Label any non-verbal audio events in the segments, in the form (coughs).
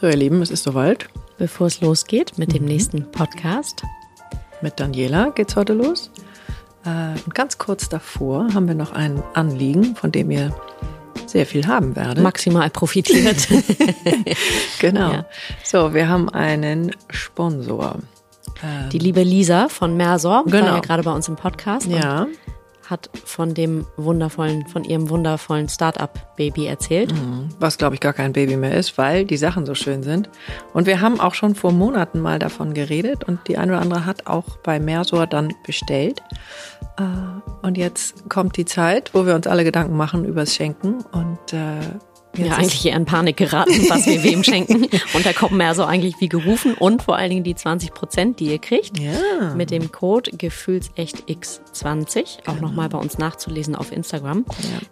So, ihr Lieben, es ist soweit. Bevor es losgeht mit dem nächsten Podcast. Mit Daniela geht's heute los. Äh, Und ganz kurz davor haben wir noch ein Anliegen, von dem ihr sehr viel haben werdet. Maximal profitiert. (laughs) genau. Ja. So, wir haben einen Sponsor. Die liebe Lisa von Mersor, Genau. war ja gerade bei uns im Podcast Ja, und hat von dem wundervollen, von ihrem wundervollen Start-up-Baby erzählt. was glaube ich gar kein Baby mehr ist, weil die Sachen so schön sind. Und wir haben auch schon vor Monaten mal davon geredet und die eine oder andere hat auch bei Mersor dann bestellt. Äh, Und jetzt kommt die Zeit, wo wir uns alle Gedanken machen übers Schenken und äh, jetzt Ja, eigentlich eher in Panik geraten, was wir wem (laughs) schenken. Und da kommt Mersor eigentlich wie gerufen und vor allen Dingen die 20 Prozent, die ihr kriegt. Ja. Mit dem Code Gefühlsecht-X20, auch nochmal bei uns nachzulesen auf Instagram.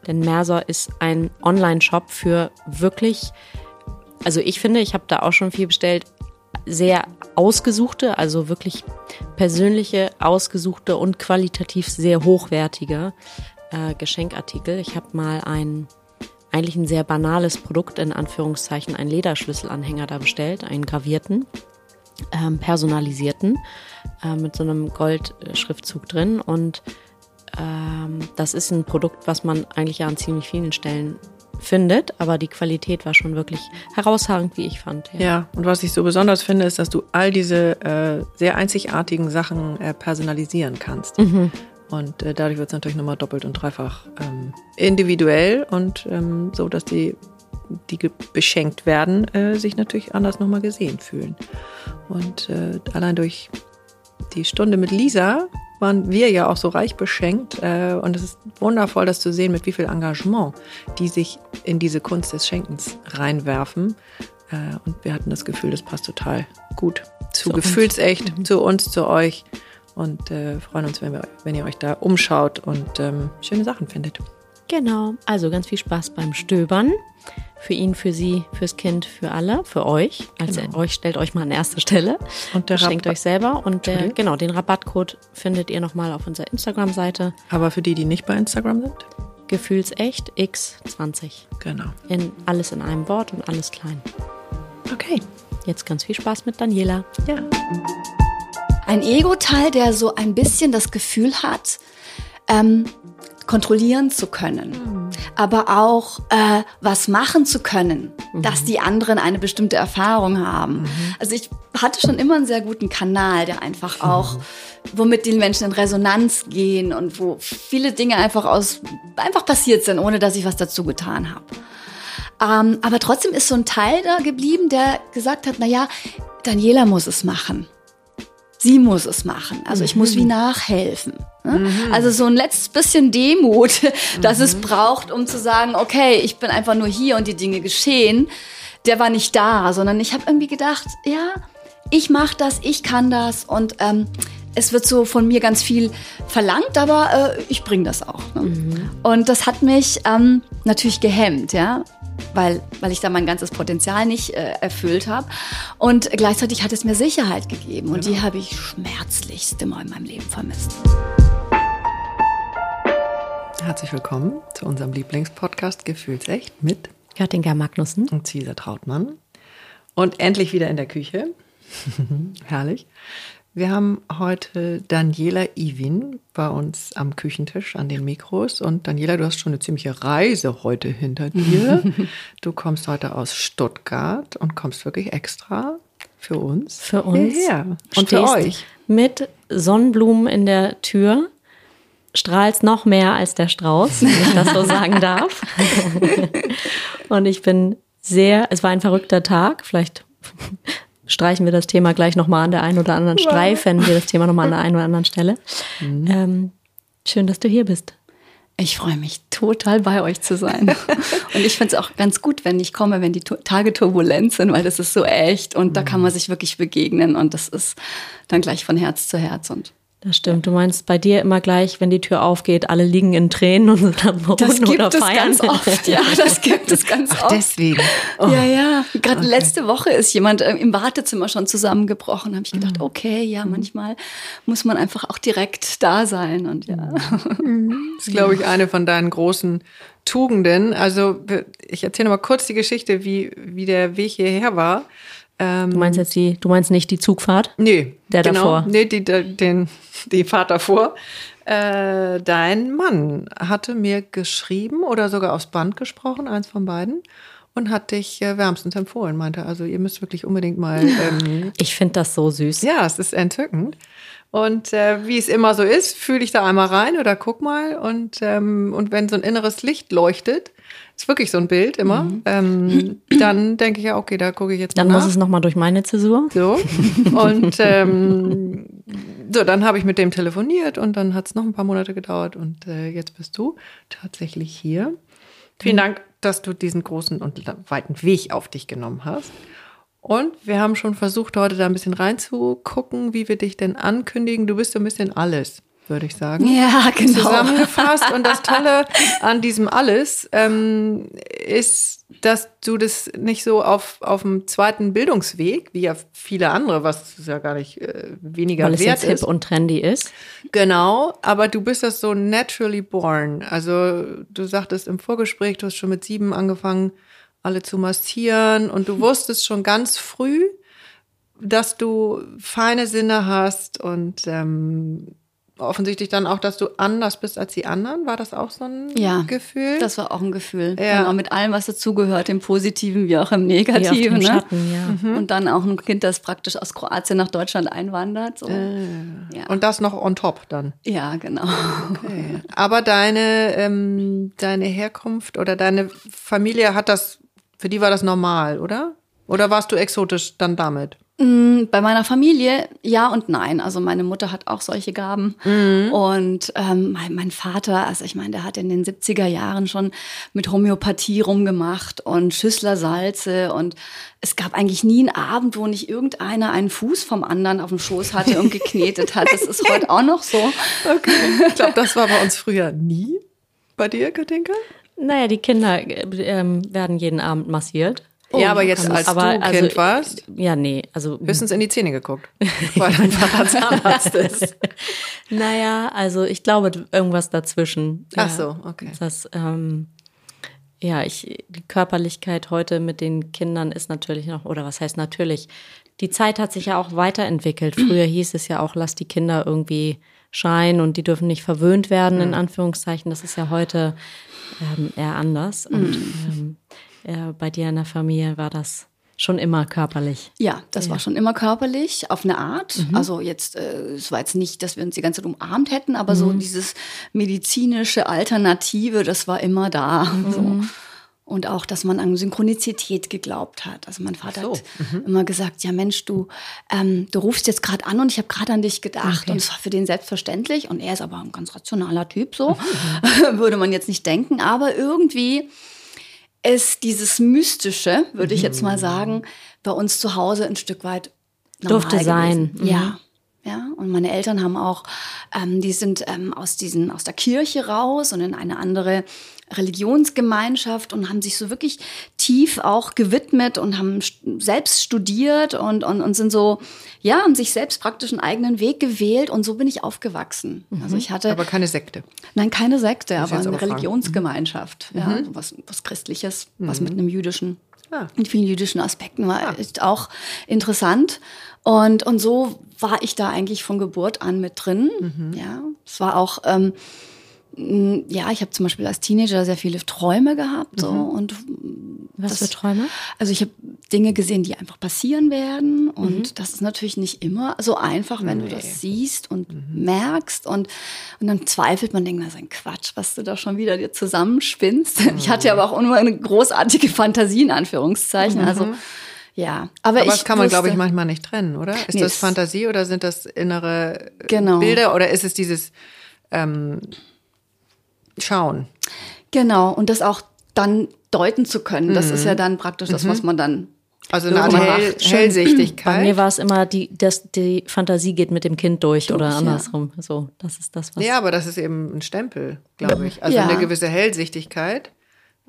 Denn Mersor ist ein Online-Shop für wirklich, also ich finde, ich habe da auch schon viel bestellt, sehr ausgesuchte, also wirklich persönliche, ausgesuchte und qualitativ sehr hochwertige äh, Geschenkartikel. Ich habe mal ein eigentlich ein sehr banales Produkt, in Anführungszeichen, einen Lederschlüsselanhänger da bestellt, einen gravierten, ähm, personalisierten, äh, mit so einem Goldschriftzug drin. Und ähm, das ist ein Produkt, was man eigentlich ja an ziemlich vielen Stellen findet, aber die Qualität war schon wirklich herausragend, wie ich fand. Ja, und was ich so besonders finde, ist, dass du all diese äh, sehr einzigartigen Sachen äh, personalisieren kannst. Und äh, dadurch wird es natürlich nochmal doppelt und dreifach ähm, individuell und ähm, so, dass die, die beschenkt werden, äh, sich natürlich anders nochmal gesehen fühlen. Und äh, allein durch die Stunde mit Lisa waren wir ja auch so reich beschenkt. Äh, und es ist wundervoll, das zu sehen, mit wie viel Engagement die sich in diese Kunst des Schenkens reinwerfen. Äh, und wir hatten das Gefühl, das passt total gut zu, Zu. Gefühlsecht, zu uns, zu euch. Und äh, freuen uns, wenn, wir, wenn ihr euch da umschaut und ähm, schöne Sachen findet. Genau, also ganz viel Spaß beim Stöbern. Für ihn, für sie, fürs Kind, für alle, für euch. Also Genau. euch stellt euch mal an erster Stelle. Und der Schenkt Rabatt- euch selber. Und der, Entschuldigung? genau, den Rabattcode findet ihr nochmal auf unserer Instagram-Seite. Aber für die, die nicht bei Instagram sind? Gefühlsecht X20. Genau. In, alles in einem Wort und alles klein. Okay. Jetzt ganz viel Spaß mit Daniela. Ja. Ein Ego-Teil, der so ein bisschen das Gefühl hat, ähm, kontrollieren zu können, aber auch äh, was machen zu können, dass die anderen eine bestimmte Erfahrung haben. Also ich hatte schon immer einen sehr guten Kanal, der einfach auch, womit die Menschen in Resonanz gehen und wo viele Dinge einfach aus einfach passiert sind, ohne dass ich was dazu getan habe. Ähm, aber trotzdem ist so ein Teil da geblieben, der gesagt hat, na ja, Daniela muss es machen. Sie muss es machen. Also ich muss wie nachhelfen. Ne? Also so ein letztes bisschen Demut, (laughs) das es braucht, um zu sagen, okay, ich bin einfach nur hier und die Dinge geschehen. Der war nicht da, sondern ich habe irgendwie gedacht, ja, ich mache das, ich kann das und ähm, es wird so von mir ganz viel verlangt, aber äh, ich bringe das auch. Ne? Und das hat mich ähm, natürlich gehemmt, ja, weil, weil ich da mein ganzes Potenzial nicht äh, erfüllt habe. Und gleichzeitig hat es mir Sicherheit gegeben und die habe ich schmerzlichst immer in meinem Leben vermisst. Herzlich willkommen zu unserem Lieblingspodcast Gefühlsecht mit Göttinger Magnussen. und Cesar Trautmann. Und endlich wieder in der Küche. (laughs) Herrlich. Wir haben heute Daniela Iwin bei uns am Küchentisch an den Mikros. Und Daniela, du hast schon eine ziemliche Reise heute hinter dir. (laughs) Du kommst heute aus Stuttgart und kommst wirklich extra für uns. Für uns. Hierher. Und für euch. Mit Sonnenblumen in der Tür. Strahlst noch mehr als der Strauß, wenn ich das so (laughs) sagen darf. Und ich bin sehr, es war ein verrückter Tag. Vielleicht streichen wir das Thema gleich nochmal an der einen oder anderen, streifen wir das Thema nochmal an der einen oder anderen Stelle. Ähm, schön, dass du hier bist. Ich freue mich total bei euch zu sein. (laughs) und ich finde es auch ganz gut, wenn ich komme, wenn die Tage turbulent sind, weil das ist so echt und da kann man sich wirklich begegnen und das ist dann gleich von Herz zu Herz und Das stimmt. Du meinst bei dir immer gleich, wenn die Tür aufgeht, alle liegen in Tränen und sind am Boden das gibt oder es feiern. ganz oft. (laughs) Ja, das gibt es ganz Ach, oft. deswegen. Ja, ja. Gerade letzte Woche ist jemand äh, im Wartezimmer schon zusammengebrochen. Habe ich gedacht, okay, ja, manchmal muss man einfach auch direkt da sein und ja. (laughs) Das ist, glaube ich, eine von deinen großen Tugenden. Also ich erzähle noch mal kurz die Geschichte, wie, wie der Weg hierher war. Ähm, du meinst jetzt die, du meinst nicht die Zugfahrt? Nee. Der genau, davor? Nee, die, den, die Fahrt davor. Äh, dein Mann hatte mir geschrieben oder sogar aufs Band gesprochen, eins von beiden und hat dich äh, wärmstens empfohlen, meinte. Also ihr müsst wirklich unbedingt mal. (laughs) Ähm, ich finde das so süß. Ja, es ist entzückend. Und äh, wie es immer so ist, fühle ich da einmal rein oder guck mal. Und, ähm, und wenn so ein inneres Licht leuchtet, ist wirklich so ein Bild immer, mhm. ähm, (clears throat) dann denke ich ja, okay, da gucke ich jetzt mal. Dann muss es nochmal durch meine Zäsur. So. Und ähm, so, dann habe ich mit dem telefoniert und dann hat es noch ein paar Monate gedauert und äh, jetzt bist du tatsächlich hier. Vielen Dank, dass du diesen großen und weiten Weg auf dich genommen hast. Und wir haben schon versucht, heute da ein bisschen reinzugucken, wie wir dich denn ankündigen. Du bist so ein bisschen alles, würde ich sagen. Ja, genau. Zusammengefasst. Und das Tolle an diesem Alles ähm, ist, dass du das nicht so auf, auf dem zweiten Bildungsweg, wie ja viele andere, was ja gar nicht äh, weniger Weil es wert jetzt ist. hip und trendy ist. Genau, aber du bist das so naturally born. Also du sagtest im Vorgespräch, du hast schon mit sieben angefangen, alle zu massieren und du wusstest schon ganz früh, dass du feine Sinne hast und ähm, offensichtlich dann auch, dass du anders bist als die anderen. War das auch so ein ja, Gefühl? Das war auch ein Gefühl. Ja. Genau, mit allem, was dazugehört, im Positiven wie auch im Negativen. Wie ne? Schatten, ja. Mhm. Und dann auch ein Kind, das praktisch aus Kroatien nach Deutschland einwandert. So. Äh. Ja. Und das noch on top dann. Ja, genau. Okay. Aber deine, ähm, deine Herkunft oder deine Familie hat das für die war das normal, oder? Oder warst du exotisch dann damit? Mm, bei meiner Familie ja und nein. Also meine Mutter hat auch solche Gaben. Mhm. Und ähm, mein, mein, Vater, also ich meine, der hat in den 70er Jahren schon mit Homöopathie rumgemacht und Schüsslersalze. Und es gab eigentlich nie einen Abend, wo nicht irgendeiner einen Fuß vom anderen auf dem Schoß hatte und geknetet hat. Das ist heute auch noch so. Okay. Ich glaube, das war bei uns früher nie. Bei dir, Katinka? Naja, die Kinder ähm, werden jeden Abend massiert. Oh, ja, aber jetzt als aber, du Kind also, warst? Ja, nee, also höchstens in die Zähne geguckt, (laughs) weil dein Vater Zahnarzt ist. (laughs) naja, also ich glaube irgendwas dazwischen. Ach so, okay. Das, ähm, ja, ich die Körperlichkeit heute mit den Kindern ist natürlich noch oder was heißt natürlich? Die Zeit hat sich ja auch weiterentwickelt. Früher hieß es ja auch, lass die Kinder irgendwie scheinen und die dürfen nicht verwöhnt werden in Anführungszeichen. Das ist ja heute ähm, eher anders. Und mhm. ähm, äh, bei dir in der Familie war das schon immer körperlich. Ja, das ja. war schon immer körperlich, auf eine Art. Mhm. Also jetzt, äh, es war jetzt nicht, dass wir uns die ganze Zeit umarmt hätten, aber mhm. so dieses medizinische Alternative, das war immer da. Mhm. So. Und auch, dass man an Synchronizität geglaubt hat. Also mein Vater so. hat mhm. immer gesagt, ja Mensch, du, ähm, du rufst jetzt gerade an und ich habe gerade an dich gedacht. Okay. Und es war für den selbstverständlich. Und er ist aber ein ganz rationaler Typ, so mhm. (laughs) würde man jetzt nicht denken. Aber irgendwie ist dieses Mystische, würde ich jetzt mal mhm. sagen, bei uns zu Hause ein Stück weit Durfte sein. Mhm. Ja. Ja, und meine Eltern haben auch, ähm, die sind ähm, aus diesen, aus der Kirche raus und in eine andere Religionsgemeinschaft und haben sich so wirklich tief auch gewidmet und haben selbst studiert und, und, und sind so, ja, haben sich selbst praktisch einen eigenen Weg gewählt und so bin ich aufgewachsen. Mhm. Also ich hatte. Aber keine Sekte. Nein, keine Sekte, aber eine Religionsgemeinschaft. Mhm. Ja, was, was Christliches, mhm. was mit einem jüdischen, ah. mit vielen jüdischen Aspekten war, ah. ist auch interessant. Und, und so war ich da eigentlich von Geburt an mit drin. Mhm. Ja, es war auch, ähm, ja, ich habe zum Beispiel als Teenager sehr viele Träume gehabt. So, mhm. und Was das, für Träume? Also ich habe Dinge gesehen, die einfach passieren werden. Und mhm. das ist natürlich nicht immer so einfach, wenn nee. du das siehst und mhm. merkst. Und, und dann zweifelt man, denkt, das ist ein Quatsch, was du da schon wieder dir zusammenspinnst. (laughs) Ich hatte ja aber auch nur eine großartige Fantasie, in Anführungszeichen. Also mhm. Ja, aber, aber das kann man, glaube ich, manchmal nicht trennen, oder? Ist nee, das Fantasie oder sind das innere genau. Bilder oder ist es dieses ähm, Schauen? Genau, und das auch dann deuten zu können. Das mhm. ist ja dann praktisch das, was mhm. man dann also eine Art Hell Hellsichtigkeit. Bei mir war es immer, die, das, die Fantasie geht mit dem Kind durch, durch oder andersrum. Ja. So, das ist das, was. Ja, aber das ist eben ein Stempel, glaube ich. Also ja. eine gewisse Hellsichtigkeit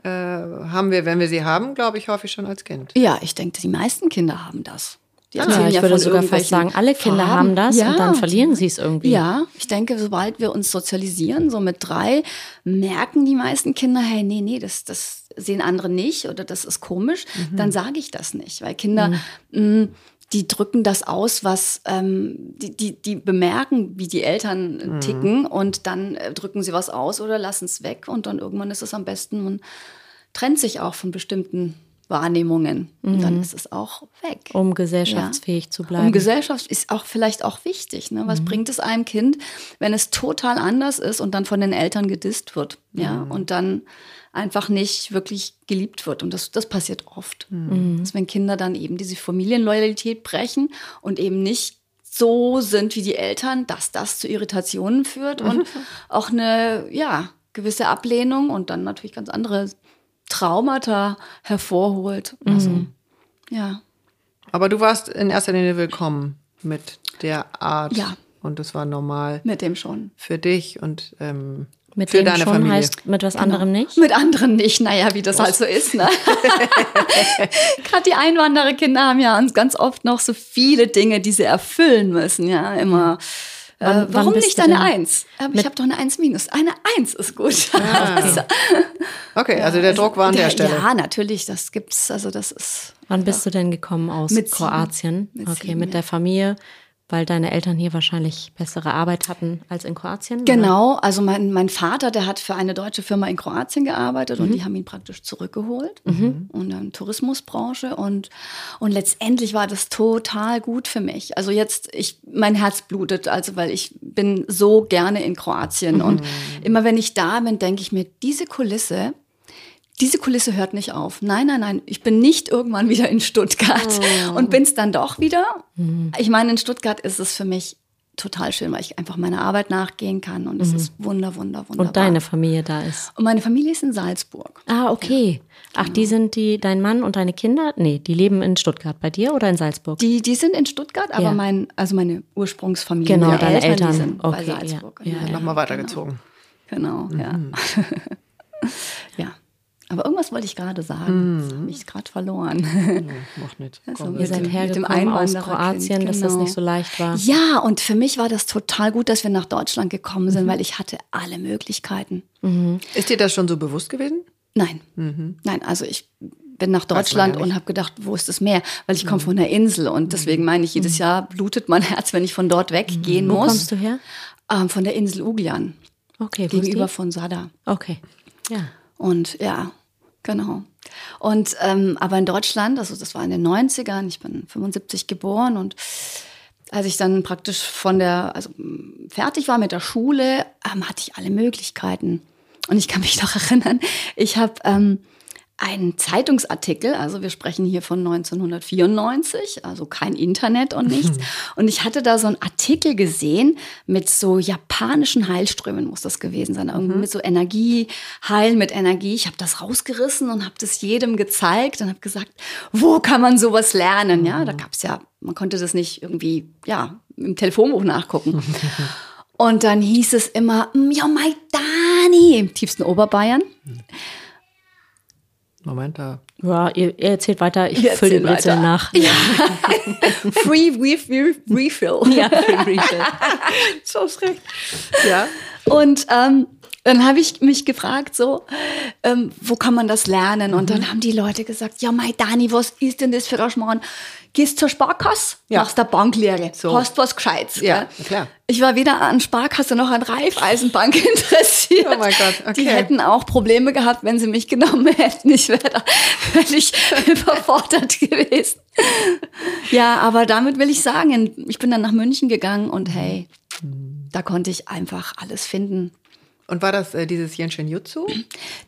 äh, haben wir, wenn wir sie haben, glaube ich, häufig schon als Kind. Ja, ich denke, die meisten Kinder haben das. Die Ja, erzählen ich ja würde sogar fast sagen, alle Kinder Farben. haben das ja. und dann verlieren sie es irgendwie. Ja, ich denke, sobald wir uns sozialisieren, so mit drei, merken die meisten Kinder, hey, nee, nee, das, das sehen andere nicht oder das ist komisch, Mhm. dann sage ich das nicht. Weil Kinder, mh, die drücken das aus, was ähm, die, die, die bemerken, wie die Eltern Mhm. ticken und dann äh, drücken sie was aus oder lassen es weg und dann irgendwann ist es am besten, man trennt sich auch von bestimmten Wahrnehmungen und dann ist es auch weg. Mhm. Um gesellschaftsfähig zu bleiben. Um Gesellschaft ist auch vielleicht auch wichtig. Ne? Was bringt es einem Kind, wenn es total anders ist und dann von den Eltern gedisst wird, ja, und dann einfach nicht wirklich geliebt wird. Und das, das passiert oft. Dass wenn Kinder dann eben diese Familienloyalität brechen und eben nicht so sind wie die Eltern, dass das zu Irritationen führt und (laughs) auch eine, ja, gewisse Ablehnung und dann natürlich ganz andere Traumata hervorholt. Also, ja. Aber du warst in erster Linie willkommen mit der Art. Ja. Und das war normal Mit dem schon. für dich und ähm, mit für dem deine schon Familie. heißt mit was anderem nicht? Mit anderen nicht, naja, wie das halt so ist. Ne? (laughs) Gerade die Einwandererkinder haben ja uns ganz oft noch so viele Dinge, die sie erfüllen müssen. Ja, immer. Äh, Wann- wann warum bist nicht eine Eins? Aber ich habe doch eine Eins minus. Eine Eins ist gut. Also, (laughs) Okay, also der Druck war an der Stelle. Ja, natürlich, das gibt's. Also das ist. Wann bist du denn gekommen aus Mit. Kroatien? Mit okay, sieben, mit der Familie, weil deine Eltern hier wahrscheinlich bessere Arbeit hatten als in Kroatien? oder? Genau, also mein, mein Vater, der hat für eine deutsche Firma in Kroatien gearbeitet Mhm. und die haben ihn praktisch zurückgeholt und dann Tourismusbranche und und letztendlich war das total gut für mich. Also jetzt ich mein Herz blutet, also weil ich bin so gerne in Kroatien und Mhm. immer wenn ich da bin, denke ich mir, diese Kulisse diese Kulisse hört nicht auf. Nein, nein, nein. Ich bin nicht irgendwann wieder in Stuttgart Oh. und bin es dann doch wieder. Mhm. Ich meine, in Stuttgart ist es für mich total schön, weil ich einfach meiner Arbeit nachgehen kann und es ist wunder, wunder, wunderbar. Mhm. Und deine Familie da ist. Und meine Familie ist in Salzburg. Ah, okay. Ach, Genau. die sind die, dein Mann und deine Kinder? Nee, die leben in Stuttgart bei dir oder in Salzburg? Die, die sind in Stuttgart, aber Ja. mein, also meine Ursprungsfamilie, Genau, deine Eltern. die sind Okay, bei ja. Salzburg. Ja, ja. Nochmal weitergezogen. Genau, ja. Mhm. (laughs) ja. Aber irgendwas wollte ich gerade sagen. Das habe ich gerade verloren. (laughs) Macht nicht. Also Komm. Ihr mit seid dem- mit dem hergekommen aus Kroatien, dass das genau. nicht so leicht war. Ja, und für mich war das total gut, dass wir nach Deutschland gekommen Mhm. sind, weil ich hatte alle Möglichkeiten. Ist dir das schon so bewusst gewesen? Nein, nein, also ich bin nach Deutschland ja und habe gedacht, wo ist das Meer? Weil ich komme von der Insel und deswegen meine ich, jedes Jahr blutet mein Herz, wenn ich von dort weggehen Wo muss. kommst du her? Ähm, von der Insel Uglian, Okay, wo ist gegenüber von Sada. Okay. Ja. Und ja, genau. Und ähm, aber in Deutschland, also das war in den 90ern, ich bin 75 geboren und als ich dann praktisch von der, also fertig war mit der Schule, ähm, hatte ich alle Möglichkeiten. Und ich kann mich noch (laughs) erinnern, ich habe ähm, einen Zeitungsartikel, also wir sprechen hier von 1994, also kein Internet und nichts. Und ich hatte da so einen Artikel gesehen mit so japanischen Heilströmen, muss das gewesen sein, irgendwie mit so Energie, Heilen mit Energie. Ich habe das rausgerissen und habe das jedem gezeigt und habe gesagt, wo kann man sowas lernen? Ja, da gab es ja, man konnte das nicht irgendwie, ja, im Telefonbuch nachgucken. Und dann hieß es immer, "Mm, ja, mein Dani, im tiefsten Oberbayern. Moment, da. Ja, ihr, ihr erzählt weiter, ich fülle den Rätsel nach. (laughs) Free Refill. Refill. Ja, für den Refill. So recht. Ja. Und ähm, dann habe ich mich gefragt, so, ähm, wo kann man das lernen? Und Mhm. dann haben die Leute gesagt, ja, mein Dani, was ist denn das für ein Schmarrn? Gehst zur Sparkasse, Ja. machst der Banklehre, So. hast was Gescheites. Ja, gell? klar. Ich war weder an Sparkasse noch an Raiffeisenbank (laughs) interessiert. Oh mein Gott, Die okay. hätten auch Probleme gehabt, wenn sie mich genommen (laughs) hätten. Ich wäre da völlig (laughs) überfordert gewesen. Ja, aber damit will ich sagen, ich bin dann nach München gegangen und hey, da konnte ich einfach alles finden. Und war das äh, dieses Yenshin Jutsu?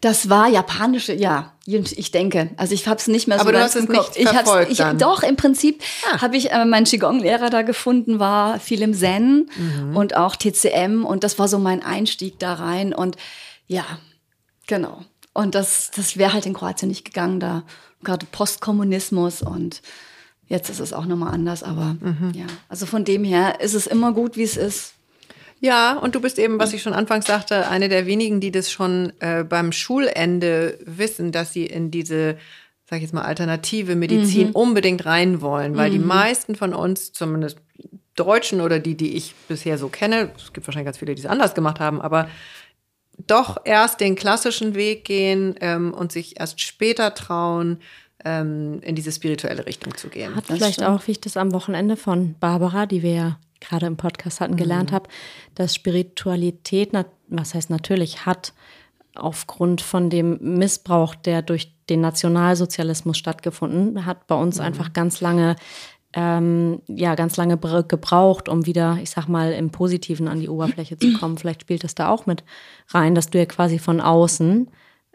Das war japanische, ja, ich denke. Also ich habe es nicht mehr so Aber du hast es nicht ich verfolgt ich, dann? Doch, im Prinzip Ah. habe ich äh, meinen Qigong-Lehrer da gefunden, war viel im Zen Mhm. und auch TCM und das war so mein Einstieg da rein und ja, genau. Und das, das wäre halt in Kroatien nicht gegangen, da gerade Postkommunismus und jetzt ist es auch nochmal anders, aber Mhm. ja, also von dem her ist es immer gut, wie es ist. Ja, und du bist eben, was ich schon anfangs sagte, eine der wenigen, die das schon äh, beim Schulende wissen, dass sie in diese sag ich jetzt mal, alternative Medizin mhm. unbedingt rein wollen, weil mhm. die meisten von uns, zumindest Deutschen oder die, die ich bisher so kenne, es gibt wahrscheinlich ganz viele, die es anders gemacht haben, aber doch erst den klassischen Weg gehen ähm, und sich erst später trauen, ähm, in diese spirituelle Richtung zu gehen. Hat das vielleicht stimmt. auch, wie ich das am Wochenende von Barbara, die wir ja gerade im Podcast hatten, gelernt mhm. habe, dass Spiritualität, was heißt natürlich, hat aufgrund von dem Missbrauch, der durch den Nationalsozialismus stattgefunden hat, bei uns mhm. einfach ganz lange ähm, ja ganz lange gebraucht, um wieder, ich sag mal, im Positiven an die Oberfläche zu kommen. Vielleicht spielt das da auch mit rein, dass du ja quasi von außen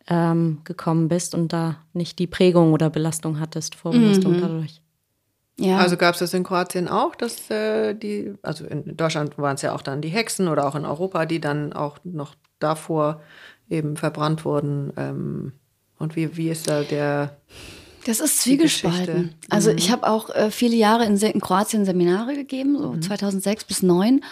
ähm, gekommen bist und da nicht die Prägung oder Belastung hattest vor Belastung mhm. dadurch. Ja. Also gab es das in Kroatien auch, dass äh, die, also in Deutschland waren es ja auch dann die Hexen oder auch in Europa, die dann auch noch davor eben verbrannt wurden. Ähm, und wie, wie ist da der das ist zwiegespalten. Also mhm. ich habe auch äh, viele Jahre in, in, Kroatien Seminare gegeben, so mhm. 2006 bis 2009.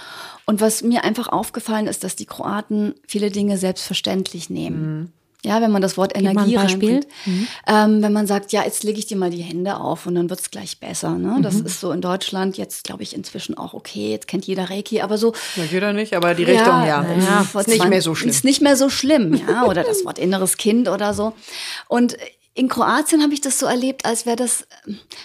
Und was mir einfach aufgefallen ist, dass die Kroaten viele Dinge selbstverständlich nehmen. Mhm. Ja, wenn man das Wort Energie reinbringt. Mhm. Ähm, wenn man sagt, ja, jetzt lege ich dir mal die Hände auf und dann wird es gleich besser. Ne? Das mhm. ist so in Deutschland jetzt, glaube ich, inzwischen auch okay. Jetzt kennt jeder Reiki, aber so. Ja, jeder nicht, aber die Richtung, ja. ja. ja ist nicht mehr so schlimm. Ist nicht mehr so schlimm, ja. Oder das Wort inneres Kind oder so. Und in Kroatien habe ich das so erlebt, als wäre das,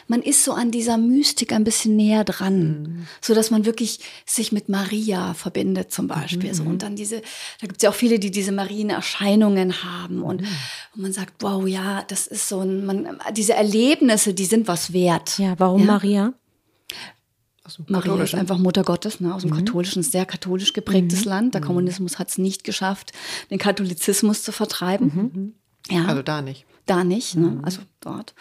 man ist so an dieser Mystik ein bisschen näher dran, mhm. so dass man wirklich sich mit Maria verbindet zum Beispiel. Mhm. So. Und dann diese, da gibt es ja auch viele, die diese Marienerscheinungen haben und, mhm. und, man sagt, wow, ja, das ist so ein, man, diese Erlebnisse, die sind was wert. Ja, warum ja? Maria? Maria ist einfach Mutter Gottes, ne, aus dem mhm. katholischen, sehr katholisch geprägtes mhm. Land. Der mhm. Kommunismus hat es nicht geschafft, den Katholizismus zu vertreiben. Ja. Also da nicht da nicht, ne? Mhm. also dort.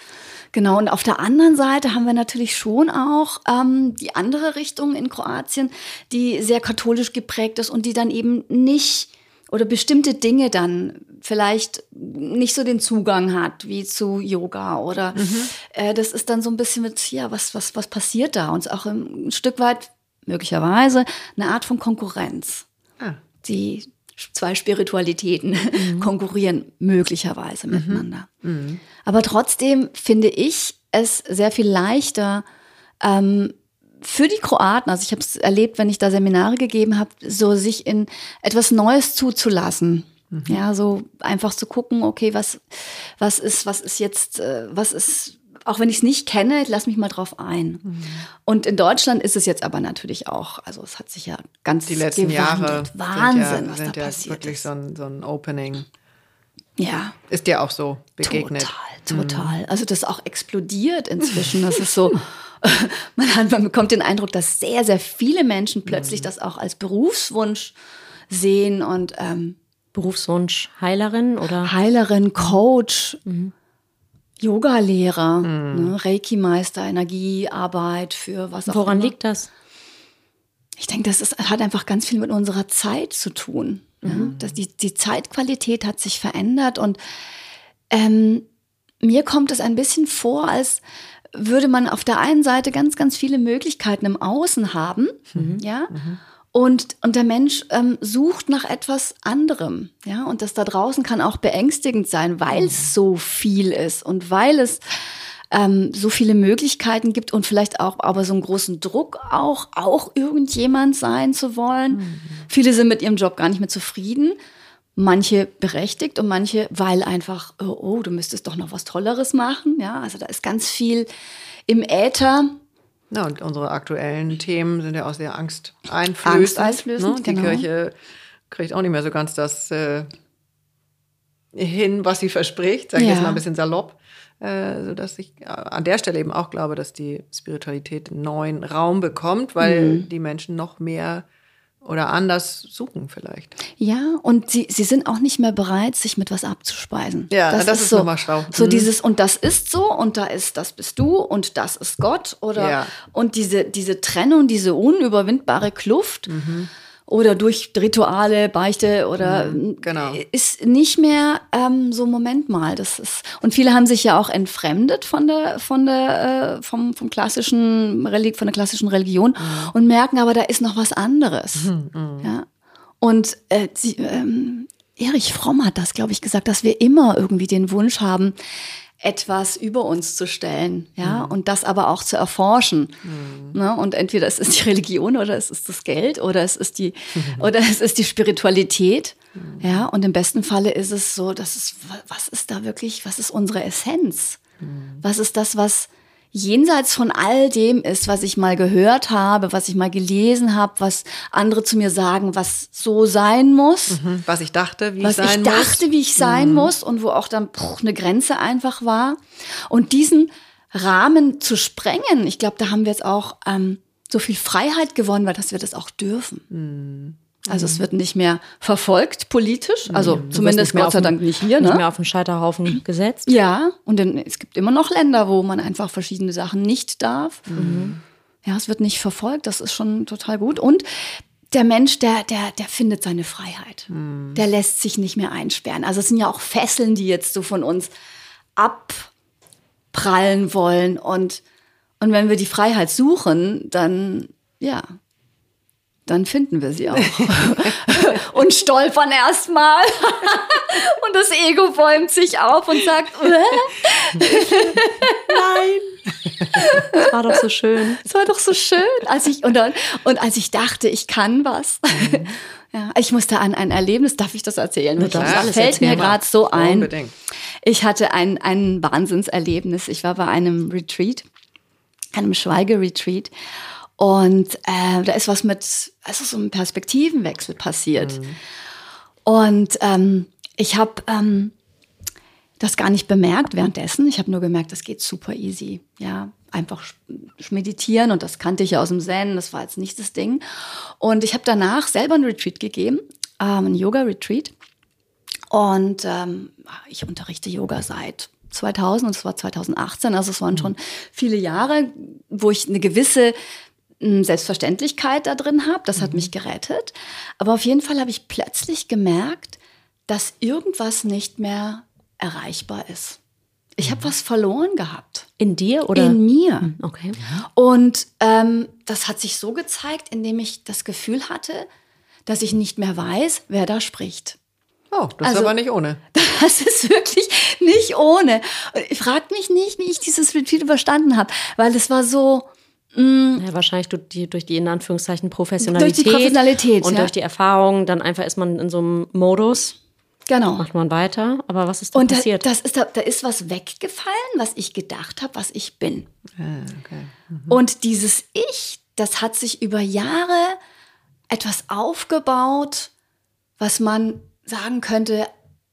Genau, und auf der anderen Seite haben wir natürlich schon auch ähm, die andere Richtung in Kroatien, die sehr katholisch geprägt ist und die dann eben nicht oder bestimmte Dinge dann vielleicht nicht so den Zugang hat wie zu Yoga oder mhm. äh, das ist dann so ein bisschen mit, ja, was, was, was passiert da? Und auch ein Stück weit möglicherweise eine Art von Konkurrenz. Ah. Die, zwei Spiritualitäten mhm. (laughs) konkurrieren möglicherweise mhm. miteinander. Mhm. Aber trotzdem finde ich es sehr viel leichter ähm, für die Kroaten, also ich habe es erlebt, wenn ich da Seminare gegeben habe, so sich in etwas Neues zuzulassen. Mhm. Ja, so einfach zu gucken, okay, was, was ist, was ist jetzt, äh, was ist auch wenn ich es nicht kenne, lass mich mal drauf ein. Mhm. Und in Deutschland ist es jetzt aber natürlich auch, also es hat sich ja ganz die letzten gewandelt. Jahre Wahnsinn, sind ja, was sind da ja passiert wirklich ist. So ein, so ein Opening. Ja. Ist dir auch so begegnet? Total, total. Mhm. Also das ist auch explodiert inzwischen. Das ist so, (laughs) man, hat, man bekommt den Eindruck, dass sehr, sehr viele Menschen plötzlich mhm. das auch als Berufswunsch sehen und ähm, Berufswunsch Heilerin oder Heilerin, Coach. Mhm. Yoga-Lehrer, mhm. ne, Reiki-Meister, Energiearbeit für was auch Woran immer. liegt das? Ich denke, das ist, hat einfach ganz viel mit unserer Zeit zu tun. Mhm. Ja? Das, die, die Zeitqualität hat sich verändert und ähm, mir kommt es ein bisschen vor, als würde man auf der einen Seite ganz, ganz viele Möglichkeiten im Außen haben, mhm. ja, mhm. Und, und der Mensch ähm, sucht nach etwas anderem. Ja, und das da draußen kann auch beängstigend sein, weil es so viel ist und weil es ähm, so viele Möglichkeiten gibt und vielleicht auch aber so einen großen Druck auch, auch irgendjemand sein zu wollen. Mhm. Viele sind mit ihrem Job gar nicht mehr zufrieden. Manche berechtigt und manche, weil einfach, oh, oh, du müsstest doch noch was Tolleres machen. Ja, also da ist ganz viel im Äther na, und unsere aktuellen Themen sind ja auch sehr angsteinflößend. Angsteinflößend, ne? Die genau. Kirche kriegt auch nicht mehr so ganz das äh, hin, was sie verspricht, sage ich ja. jetzt mal ein bisschen salopp. Äh, sodass ich an der Stelle eben auch glaube, dass die Spiritualität einen neuen Raum bekommt, weil mhm. die Menschen noch mehr oder anders suchen vielleicht. Ja, und sie, sie sind auch nicht mehr bereit, sich mit was abzuspeisen. Ja, das, das ist, ist so, nochmal schlau. So mhm. dieses, und das ist so, und da ist, das bist du, und das ist Gott, oder, ja. und diese, diese Trennung, diese unüberwindbare Kluft. Mhm oder durch Rituale, Beichte oder mhm, genau. ist nicht mehr ähm, so Moment mal. Das ist und viele haben sich ja auch entfremdet von der von der äh, vom vom klassischen Relig von der klassischen Religion mhm. und merken aber da ist noch was anderes. Mhm, mhm. ja und äh, sie, ähm, Erich Fromm hat das, glaube ich, gesagt, dass wir immer irgendwie den Wunsch haben, etwas über uns zu stellen, ja, mhm. und das aber auch zu erforschen. Mhm. Ne? Und entweder es ist die Religion oder es ist das Geld oder es ist die (laughs) oder es ist die Spiritualität, mhm. ja. Und im besten Falle ist es so, dass es was ist da wirklich, was ist unsere Essenz? Mhm. Was ist das, was jenseits von all dem ist, was ich mal gehört habe, was ich mal gelesen habe, was andere zu mir sagen, was so sein muss. Mhm, was ich dachte, wie was ich sein ich dachte, wie ich sein mhm. muss und wo auch dann puh, eine Grenze einfach war. Und diesen Rahmen zu sprengen, ich glaube, da haben wir jetzt auch ähm, so viel Freiheit gewonnen, weil dass wir das auch dürfen. Mhm. Also es wird nicht mehr verfolgt politisch, also du zumindest Gott sei Dank nicht hier. Ne? Nicht mehr auf den Scheiterhaufen gesetzt. Ja, und in, es gibt immer noch Länder, wo man einfach verschiedene Sachen nicht darf. Mhm. Ja, es wird nicht verfolgt, das ist schon total gut. Und der Mensch, der, der, der findet seine Freiheit. Mhm. Der lässt sich nicht mehr einsperren. Also es sind ja auch Fesseln, die jetzt so von uns abprallen wollen. Und, und wenn wir die Freiheit suchen, dann, ja, dann finden wir sie auch. (laughs) und stolpern erstmal. (laughs) und das Ego bäumt sich auf und sagt, (laughs) nein. Das war doch so schön. Es war doch so schön, als ich und, dann, und als ich dachte, ich kann was. Mhm. Ja, ich musste an ein Erlebnis, darf ich das erzählen? Du das fällt mir gerade so ein. Unbedingt. Ich hatte ein, ein Wahnsinnserlebnis. Ich war bei einem Retreat, einem Schweigeretreat. Und äh, da ist was mit, also so ein Perspektivenwechsel passiert. Mhm. Und ähm, ich habe ähm, das gar nicht bemerkt währenddessen. Ich habe nur gemerkt, das geht super easy. Ja, einfach meditieren und das kannte ich ja aus dem Zen. Das war jetzt nicht das Ding. Und ich habe danach selber ein Retreat gegeben, ähm, ein Yoga-Retreat. Und ähm, ich unterrichte Yoga seit 2000 und es war 2018, also es waren mhm. schon viele Jahre, wo ich eine gewisse Selbstverständlichkeit da drin habe. Das hat mhm. mich gerettet. Aber auf jeden Fall habe ich plötzlich gemerkt, dass irgendwas nicht mehr erreichbar ist. Ich habe was verloren gehabt. In dir oder? In mir. Hm, okay. Und ähm, das hat sich so gezeigt, indem ich das Gefühl hatte, dass ich nicht mehr weiß, wer da spricht. Oh, das also, ist aber nicht ohne. (laughs) Das ist wirklich nicht ohne. Fragt mich nicht, wie ich dieses Retreat überstanden habe, weil es war so. Ja, wahrscheinlich durch die, durch die in Anführungszeichen Professionalität, durch die Professionalität und ja. durch die Erfahrung, dann einfach ist man in so einem Modus. Genau. Macht man weiter. Aber was ist da und passiert? Da, das ist da, da ist was weggefallen, was ich gedacht habe, was ich bin. Ah, okay. mhm. Und dieses Ich, das hat sich über Jahre etwas aufgebaut, was man sagen könnte,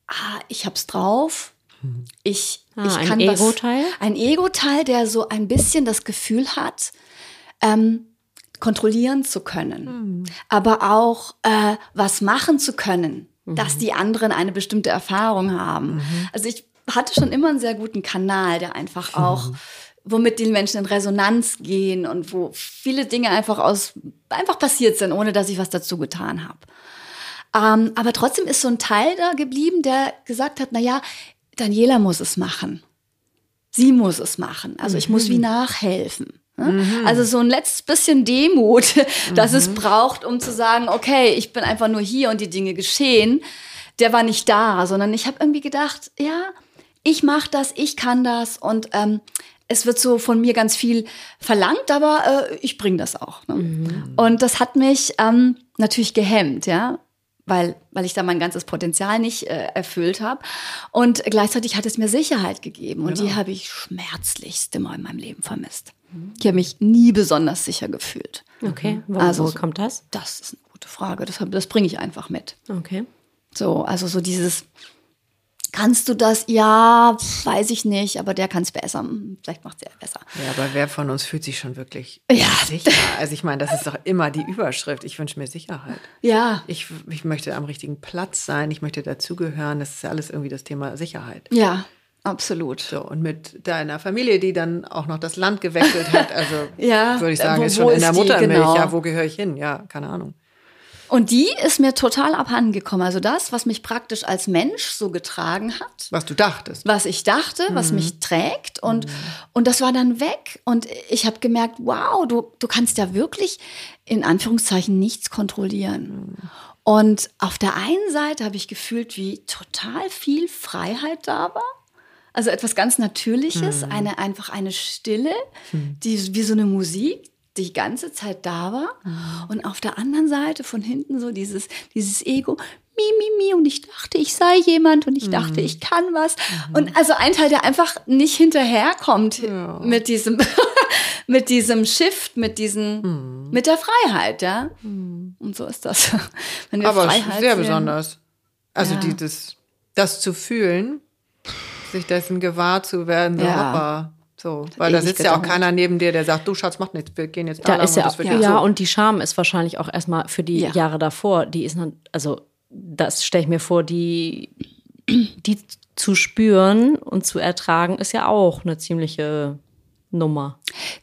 ah, ich hab's drauf. Mhm. Ich, ah, ich kann ein Ego-Teil? Ein Ego-Teil, der so ein bisschen das Gefühl hat, ähm, kontrollieren zu können, mhm. aber auch äh, was machen zu können, mhm. dass die anderen eine bestimmte Erfahrung haben. Mhm. Also ich hatte schon immer einen sehr guten Kanal, der einfach auch womit die Menschen in Resonanz gehen und wo viele Dinge einfach aus einfach passiert sind, ohne dass ich was dazu getan habe. Ähm, aber trotzdem ist so ein Teil da geblieben, der gesagt hat, na ja, Daniela muss es machen. Sie muss es machen. Also ich muss wie mhm. nachhelfen. Mhm. Also so ein letztes bisschen Demut, (laughs) das mhm. es braucht, um zu sagen, okay, ich bin einfach nur hier und die Dinge geschehen. Der war nicht da, sondern ich habe irgendwie gedacht, ja, ich mache das, ich kann das und ähm, es wird so von mir ganz viel verlangt, aber äh, ich bringe das auch. Ne? Mhm. Und das hat mich ähm, natürlich gehemmt, ja weil, weil ich da mein ganzes Potenzial nicht äh, erfüllt habe. Und gleichzeitig hat es mir Sicherheit gegeben. Und genau. die habe ich schmerzlichst immer in meinem Leben vermisst. Ich habe mich nie besonders sicher gefühlt. Okay, Warum, also, wo kommt das? Das ist eine gute Frage. Das, das bringe ich einfach mit. Okay. So, also so dieses, Kannst du das? Ja, weiß ich nicht, aber der kann es besser. Vielleicht macht er besser. Ja, aber wer von uns fühlt sich schon wirklich ja. sicher? Also ich meine, das ist doch immer die Überschrift. Ich wünsche mir Sicherheit. Ja. Ich, ich möchte am richtigen Platz sein, ich möchte dazugehören. Das ist ja alles irgendwie das Thema Sicherheit. Ja, absolut. So, und mit deiner Familie, die dann auch noch das Land gewechselt hat, (laughs) also ja, würde ich sagen, wo, ist schon in der Muttermilch. Genau. Ja, wo gehöre ich hin? Ja, keine Ahnung. Und die ist mir total abhanden gekommen. Also das, was mich praktisch als Mensch so getragen hat. Was du dachtest. Was ich dachte, mhm. was mich trägt. Und, mhm. und das war dann weg. Und ich habe gemerkt, wow, du, du kannst ja wirklich in Anführungszeichen nichts kontrollieren. Mhm. Und auf der einen Seite habe ich gefühlt, wie total viel Freiheit da war. Also etwas ganz Natürliches, Hm. eine, einfach eine Stille, die wie so eine Musik die ganze Zeit da war. Hm. Und auf der anderen Seite von hinten so dieses, dieses Ego, mi, mi, mi. Und ich dachte, ich sei jemand und ich Hm. dachte, ich kann was. Und also ein Teil, der einfach nicht hinterherkommt mit diesem, (laughs) mit diesem Shift, mit diesen, Hm. mit der Freiheit, ja. Und so ist das. (laughs) Aber es ist Freiheit sehr sehen. besonders. Also Ja. dieses, das zu fühlen, sich dessen gewahr zu werden, so, Ja. hoppa, so. Weil da sitzt ja auch keiner neben dir, der sagt, du Schatz, mach nichts, wir gehen jetzt da, Da lang ist ja, und das wird ja, so. und die Scham ist wahrscheinlich auch erstmal für die Ja. Jahre davor, die ist, also das stelle ich mir vor, die, die zu spüren und zu ertragen, ist ja auch eine ziemliche Nummer.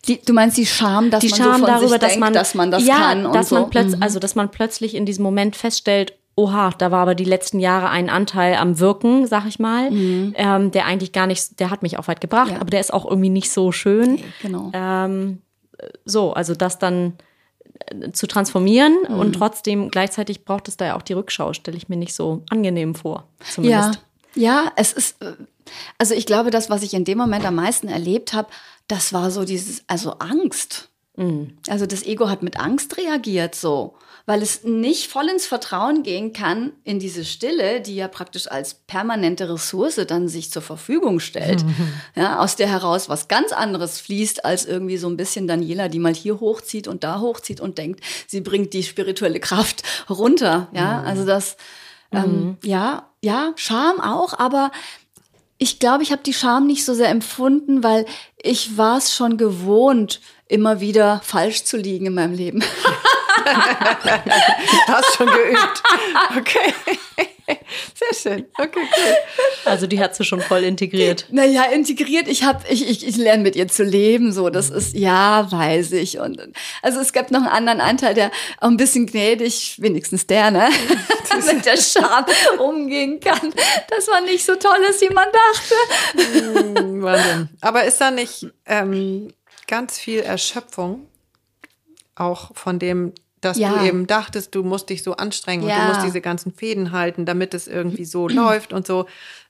Die, du meinst die Scham, dass die man Scham so von darüber, sich dass denkt, man, dass man das ja, kann und dass so. man plötzlich, Mhm. also dass man plötzlich in diesem Moment feststellt, oha, da war aber die letzten Jahre ein Anteil am Wirken, sag ich mal, ähm, der eigentlich gar nicht, der hat mich auch weit gebracht, Mhm. Ja. aber der ist auch irgendwie nicht so schön. Genau. Ähm, so, also das dann äh, zu transformieren Mhm. und trotzdem gleichzeitig braucht es da ja auch die Rückschau, stelle ich mir nicht so angenehm vor. Zumindest. Ja, ja, es ist, äh, also ich glaube, das, was ich in dem Moment am meisten erlebt habe, das war so dieses, also Angst. Mhm. Also das Ego hat mit Angst reagiert so, weil es nicht voll ins Vertrauen gehen kann in diese Stille, die ja praktisch als permanente Ressource dann sich zur Verfügung stellt, (laughs) ja, aus der heraus was ganz anderes fließt als irgendwie so ein bisschen Daniela, die mal hier hochzieht und da hochzieht und denkt, sie bringt die spirituelle Kraft runter, ja, also das, ähm, ja, ja, Scham auch, aber ich glaube, ich habe die Scham nicht so sehr empfunden, weil ich war es schon gewohnt, immer wieder falsch zu liegen in meinem Leben. (laughs) (laughs) Hast schon geübt. Okay. Sehr schön. Okay, cool. Also die hat sie schon voll integriert. Naja, integriert. Ich habe, ich, ich, ich lerne mit ihr zu leben. So, das ist ja, weiß ich. Und also es gibt noch einen anderen Anteil, der auch ein bisschen gnädig, wenigstens der, ne, (laughs) (laughs) mit der Scham umgehen kann. Das war nicht so toll ist, wie man dachte. Wahnsinn. Aber ist da nicht ähm, ganz viel Erschöpfung auch von dem, dass Ja. du eben dachtest, du musst dich so anstrengen und Ja. du musst diese ganzen Fäden halten, damit es irgendwie so (clears throat) läuft und so.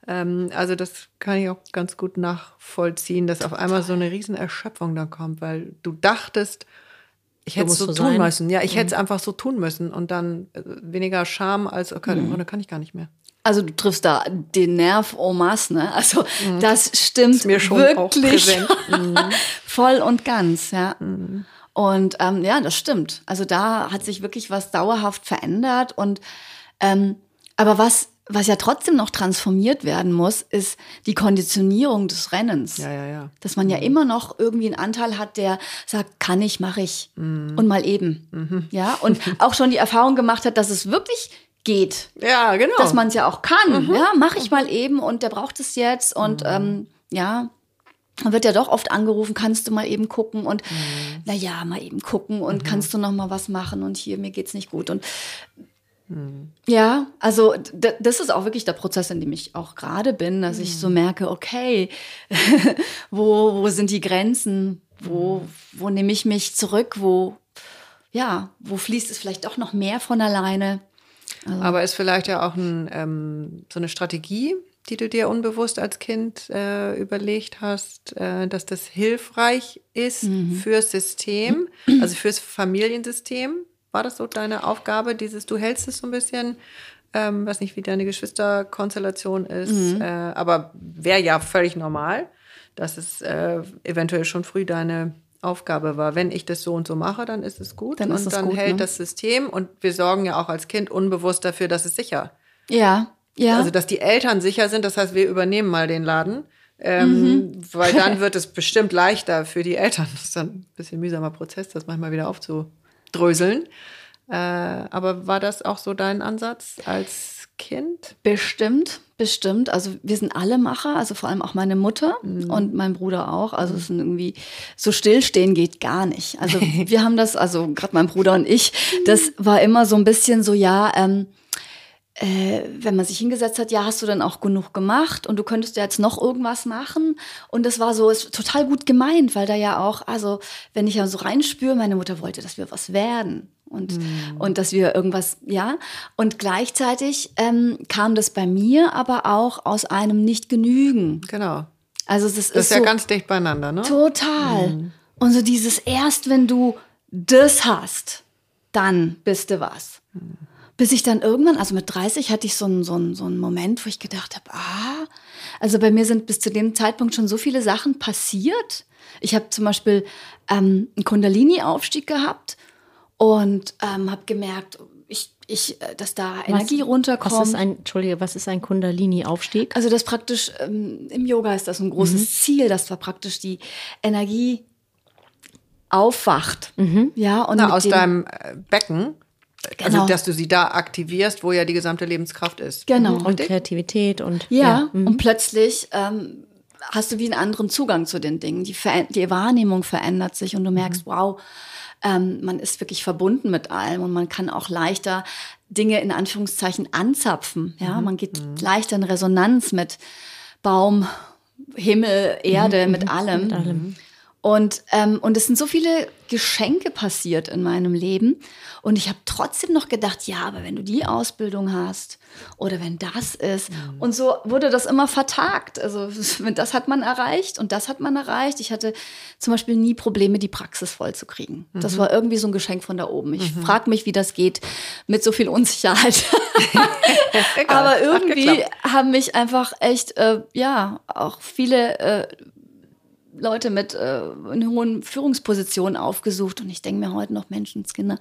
Ähm, also das kann ich auch ganz gut nachvollziehen, dass auf einmal so eine riesen Erschöpfung da kommt, weil du dachtest, ich hätte es so so tun sein. müssen. Ja, ich hätte es einfach so tun müssen und dann äh, weniger Scham als, okay, im Grunde kann ich gar nicht mehr. Also du triffst da den Nerv en masse, ne? Also das stimmt mir schon wirklich präsent. (laughs) voll und ganz, ja. Und ähm, ja, das stimmt. Also da hat sich wirklich was dauerhaft verändert und ähm, aber was was ja trotzdem noch transformiert werden muss, ist die Konditionierung des Rennens. Ja, ja, ja. Dass man ja immer noch irgendwie einen Anteil hat, der sagt, kann ich, mache ich und mal eben. Ja, und (laughs) auch schon die Erfahrung gemacht hat, dass es wirklich geht Ja, genau. dass man es ja auch kann. Ja, mache ich mal eben und der braucht es jetzt und ähm, ja. Wird ja doch oft angerufen, kannst du mal eben gucken? Und na ja, mal eben gucken. Und kannst du noch mal was machen? Und hier mir geht's nicht gut. Und ja, also das ist auch wirklich der Prozess, in dem ich auch gerade bin, dass ich so merke, okay, (laughs) wo, wo sind die Grenzen? Wo, wo nehme ich mich zurück? Wo, ja, wo fließt es vielleicht doch noch mehr von alleine? Aber ist vielleicht ja auch ein, ähm, so eine Strategie, die du dir unbewusst als Kind äh, überlegt hast, äh, dass das hilfreich ist fürs System, also fürs Familiensystem. War das so deine Aufgabe, dieses, du hältst es so ein bisschen, ähm, weiß nicht, wie deine Geschwisterkonstellation ist, äh, aber wäre ja völlig normal, dass es äh, eventuell schon früh deine Aufgabe war. Wenn ich das so und so mache, dann ist es gut Dann und ist dann gut, hält ne? das System und wir sorgen ja auch als Kind unbewusst dafür, dass es sicher. Ja, ja. Also dass die Eltern sicher sind, das heißt, wir übernehmen mal den Laden. Ähm, Weil dann (laughs) wird es bestimmt leichter für die Eltern. Das ist dann ein bisschen mühsamer Prozess, das manchmal wieder aufzudröseln. Äh, aber war das auch so dein Ansatz als Kind? Bestimmt, bestimmt. Also wir sind alle Macher, also vor allem auch meine Mutter und mein Bruder auch. Also es sind irgendwie so stillstehen geht gar nicht. Also (laughs) wir haben das, also gerade mein Bruder und ich, das war immer so ein bisschen so, ja, ähm, äh, wenn man sich hingesetzt hat, ja, hast du dann auch genug gemacht und du könntest ja jetzt noch irgendwas machen. Und das war so, ist total gut gemeint, weil da ja auch, also wenn ich ja so reinspüre, meine Mutter wollte, dass wir was werden. Und, und dass wir irgendwas, ja. Und gleichzeitig ähm, kam das bei mir aber auch aus einem Nicht-Genügen. Genau. Also das, Das ist ist ja so ganz dicht beieinander, ne? total. Und so dieses erst, wenn du das hast, dann bist du was. Bis ich dann irgendwann, also mit 30 hatte ich so einen, so einen, so einen Moment, wo ich gedacht habe, ah, also bei mir sind bis zu dem Zeitpunkt schon so viele Sachen passiert. Ich habe zum Beispiel ähm, einen Kundalini-Aufstieg gehabt und ähm, habe gemerkt, ich, ich, äh, dass da Energie runterkommt. Was ist ein, Entschuldige, was ist ein Kundalini-Aufstieg? Also das praktisch, ähm, im Yoga ist das ein großes Ziel, dass da praktisch die Energie aufwacht. Ja, und Na, aus dem- deinem äh, Also, Genau. dass du sie da aktivierst, wo ja die gesamte Lebenskraft ist. Genau. und Kreativität und Ja, mhm. und plötzlich ähm, hast du wie einen anderen Zugang zu den Dingen. Die, Ver die Wahrnehmung verändert sich und du merkst, wow, ähm, man ist wirklich verbunden mit allem und man kann auch leichter Dinge in Anführungszeichen anzapfen. Ja, man geht leichter in Resonanz mit Baum, Himmel, Erde, mit allem. mit allem. Und, ähm, und es sind so viele Geschenke passiert in meinem Leben. Und ich habe trotzdem noch gedacht, ja, aber wenn du die Ausbildung hast oder wenn das ist. Und so wurde das immer vertagt. Also (laughs) das hat man erreicht und das hat man erreicht. Ich hatte zum Beispiel nie Probleme, die Praxis voll zu kriegen. Das war irgendwie so ein Geschenk von da oben. Ich frage mich, wie das geht mit so viel Unsicherheit. (laughs) Aber irgendwie haben mich einfach echt, äh, ja, auch viele äh, Leute mit äh, hohen Führungspositionen aufgesucht. Und ich denke mir heute noch, Menschenskinder,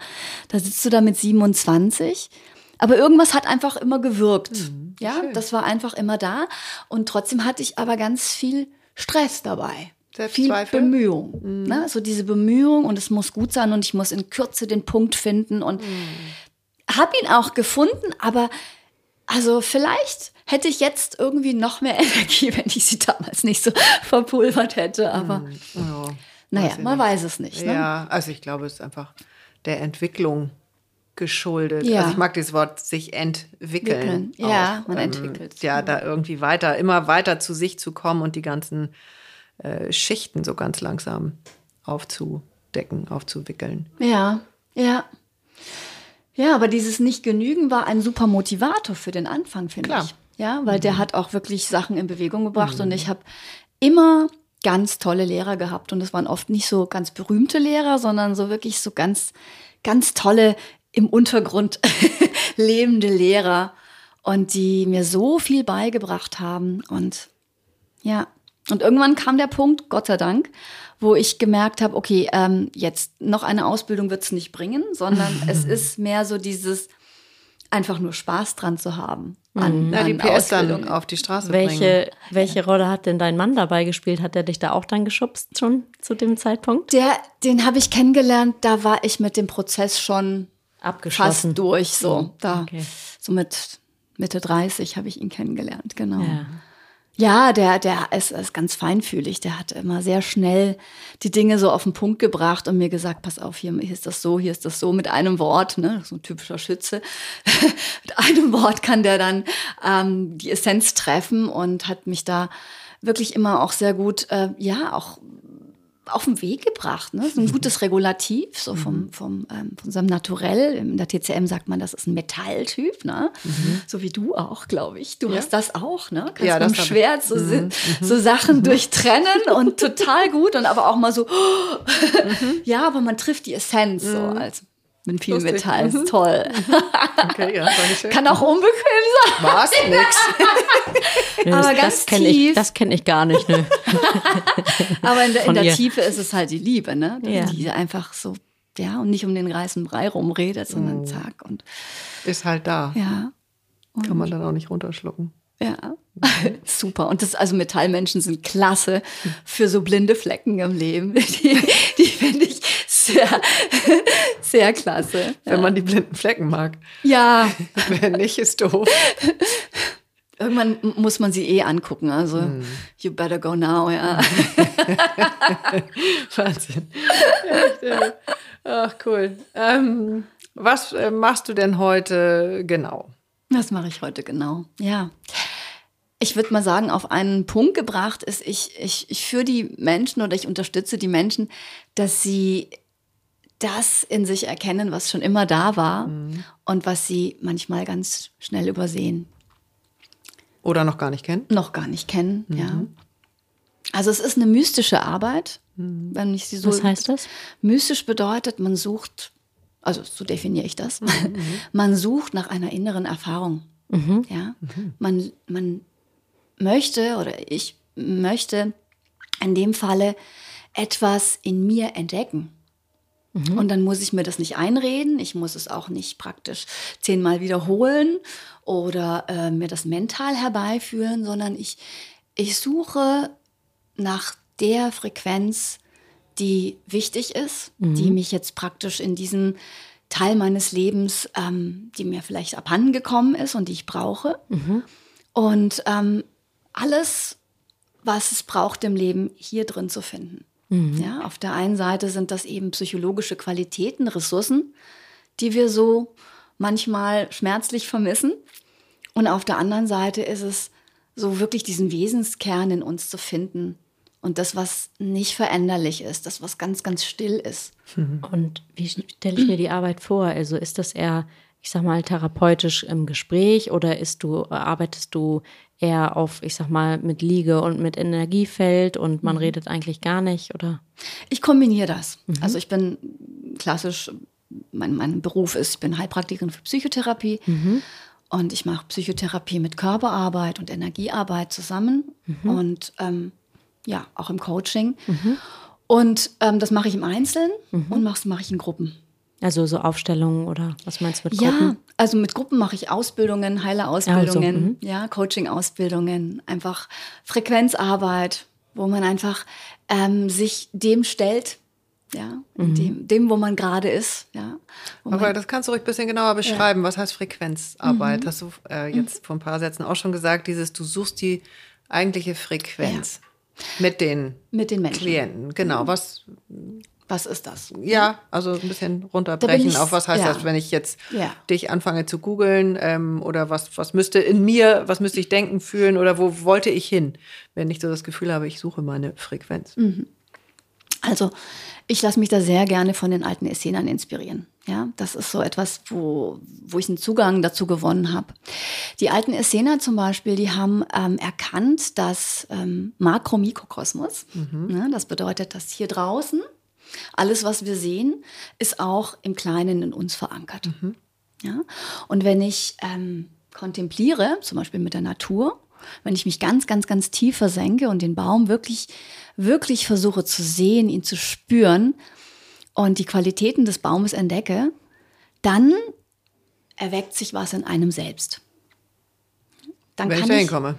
da sitzt du da mit 27. Aber irgendwas hat einfach immer gewirkt. Mhm, ja, das war einfach immer da. Und trotzdem hatte ich aber ganz viel Stress dabei. Viel Selbstzweifel? Mhm. Bemühung. Ne? So diese Bemühung und es muss gut sein und ich muss in Kürze den Punkt finden und Mhm. habe ihn auch gefunden, aber also vielleicht hätte ich jetzt irgendwie noch mehr (laughs) Energie, wenn ich sie damals nicht so (laughs) verpulvert hätte. Aber Ja, naja, weiß ich man nicht. weiß es nicht. Ne? Ja, also ich glaube, es ist einfach der Entwicklung geschuldet. Ja. Also ich mag dieses Wort sich entwickeln. Wickeln. Ja, man entwickelt. Ähm, Ja, da irgendwie weiter, immer weiter zu sich zu kommen und die ganzen äh, Schichten so ganz langsam aufzudecken, aufzuwickeln. Ja, ja. Ja, aber dieses Nicht-Genügen war ein super Motivator für den Anfang, finde Klar. ich. Ja, weil der hat auch wirklich Sachen in Bewegung gebracht und ich habe immer ganz tolle Lehrer gehabt und es waren oft nicht so ganz berühmte Lehrer, sondern so wirklich so ganz, ganz tolle im Untergrund (laughs) lebende Lehrer und die mir so viel beigebracht haben und ja, und irgendwann kam der Punkt, Gott sei Dank, wo ich gemerkt habe, okay, ähm, jetzt noch eine Ausbildung wird es nicht bringen, sondern (laughs) es ist mehr so dieses einfach nur Spaß dran zu haben. An, Na, die an PS dann Ausbildungen. auf die Straße bringen. Welche, welche Rolle hat denn dein Mann dabei gespielt? Hat er dich da auch dann geschubst schon zu dem Zeitpunkt? Der, den habe ich kennengelernt, da war ich mit dem Prozess schon Abgeschlossen. fast durch. So, da, Okay. so mit Mitte 30 habe ich ihn kennengelernt, genau. Ja. Ja, der, der ist, ist ganz feinfühlig. Der hat immer sehr schnell die Dinge so auf den Punkt gebracht und mir gesagt, pass auf, hier, hier ist das so, hier ist das so, mit einem Wort, ne, so ein typischer Schütze. (laughs) mit einem Wort kann der dann ähm, die Essenz treffen und hat mich da wirklich immer auch sehr gut, äh, ja, auch auf den Weg gebracht. Ne? So ein gutes Regulativ, so vom, vom, ähm, von seinem Naturell. In der TCM sagt man, das ist ein Metalltyp, ne? So wie du auch, glaube ich. Du hast das auch, ne? Kannst Ja, mit das dem. Schwert so, si- so Sachen durchtrennen und total gut und aber auch mal so, (laughs) ja, aber man trifft die Essenz so als mit viel Lustig. Metall, ist toll. (laughs) Okay, ja, ich schön. Kann auch unbequem sein. Was? (laughs) Nix. Nö, Aber das ganz kenne ich, tief. das kenn ich gar nicht. Ne? (laughs) Aber in der, in der. Tiefe ist es halt die Liebe, ne? Ja. Die einfach so, ja, und nicht um den reißen Brei rumredet, sondern zack und Ist halt da. ja. Kann man dann auch nicht runterschlucken. Ja, super. Und das, also Metallmenschen sind klasse für so blinde Flecken im Leben. Die, die finde ich sehr, (laughs) sehr klasse. Wenn man die blinden Flecken mag. Ja, (laughs) Wer nicht, ist doof. (laughs) irgendwann muss man sie eh angucken. Also, you better go now, ja. Wahnsinn. Echt, ey. Ach, cool. Ähm, was äh, machst du denn heute genau? Was mache ich heute genau? Ja. Ich würde mal sagen, auf einen Punkt gebracht ist, ich, ich, ich führe die Menschen oder ich unterstütze die Menschen, dass sie das in sich erkennen, was schon immer da war und was sie manchmal ganz schnell übersehen. Oder noch gar nicht kennen? noch gar nicht kennen, ja. Also es ist eine mystische Arbeit, wenn ich sie so. Was heißt das? Mystisch bedeutet, man sucht, also so definiere ich das, (laughs) man sucht nach einer inneren Erfahrung. Ja, man, man möchte oder ich möchte in dem Falle etwas in mir entdecken. Und dann muss ich mir das nicht einreden, ich muss es auch nicht praktisch zehnmal wiederholen oder äh, mir das mental herbeiführen, sondern ich, ich suche nach der Frequenz, die wichtig ist, die mich jetzt praktisch in diesen Teil meines Lebens, ähm, die mir vielleicht abhanden gekommen ist und die ich brauche. Und ähm, alles, was es braucht im Leben, hier drin zu finden. Ja, auf der einen Seite sind das eben psychologische Qualitäten, Ressourcen, die wir so manchmal schmerzlich vermissen. Und auf der anderen Seite ist es so wirklich diesen Wesenskern in uns zu finden und das, was nicht veränderlich ist, das, was ganz, ganz still ist. Und wie stelle ich mir die Arbeit vor? Also ist das eher, ich sag mal, therapeutisch im Gespräch oder ist du, arbeitest du eher auf, ich sag mal, mit Liege und mit Energiefeld und man redet eigentlich gar nicht, oder? Ich kombiniere das. Also ich bin klassisch, mein, mein Beruf ist, ich bin Heilpraktikerin für Psychotherapie und ich mache Psychotherapie mit Körperarbeit und Energiearbeit zusammen und ähm, ja, auch im Coaching. Und ähm, das mache ich im Einzelnen und mache mache ich in Gruppen. Also so Aufstellungen oder was meinst du mit Gruppen? Ja, also mit Gruppen mache ich Ausbildungen, Heilerausbildungen, ja, Coaching-Ausbildungen, einfach Frequenzarbeit, wo man einfach ähm, sich dem stellt, ja, dem, dem, wo man gerade ist, ja. Aber man, das kannst du ruhig ein bisschen genauer beschreiben. Was heißt Frequenzarbeit? Hast du äh, jetzt vor ein paar Sätzen auch schon gesagt, dieses, du suchst die eigentliche Frequenz mit den mit den Menschen. Klienten. Genau, was, Was ist das? ja, also ein bisschen runterbrechen auf was heißt ja. das, wenn ich jetzt Ja. dich anfange zu googeln ähm, oder was, was müsste in mir, was müsste ich denken, fühlen oder wo wollte ich hin, wenn ich so das Gefühl habe, ich suche meine Frequenz. Mhm. Also ich lasse mich da sehr gerne von den alten Essenern inspirieren. Ja, das ist so etwas, wo, wo ich einen Zugang dazu gewonnen habe. Die alten Essener zum Beispiel, die haben ähm, erkannt, dass ähm, Makro-Mikrokosmos, ne, das bedeutet, dass hier draußen alles, was wir sehen, ist auch im Kleinen in uns verankert. Ja? Und wenn ich ähm, kontempliere, zum Beispiel mit der Natur, wenn ich mich ganz, ganz, ganz tief versenke und den Baum wirklich, wirklich versuche zu sehen, ihn zu spüren und die Qualitäten des Baumes entdecke, dann erweckt sich was in einem selbst. Dann Wenn ich kann da hinkomme,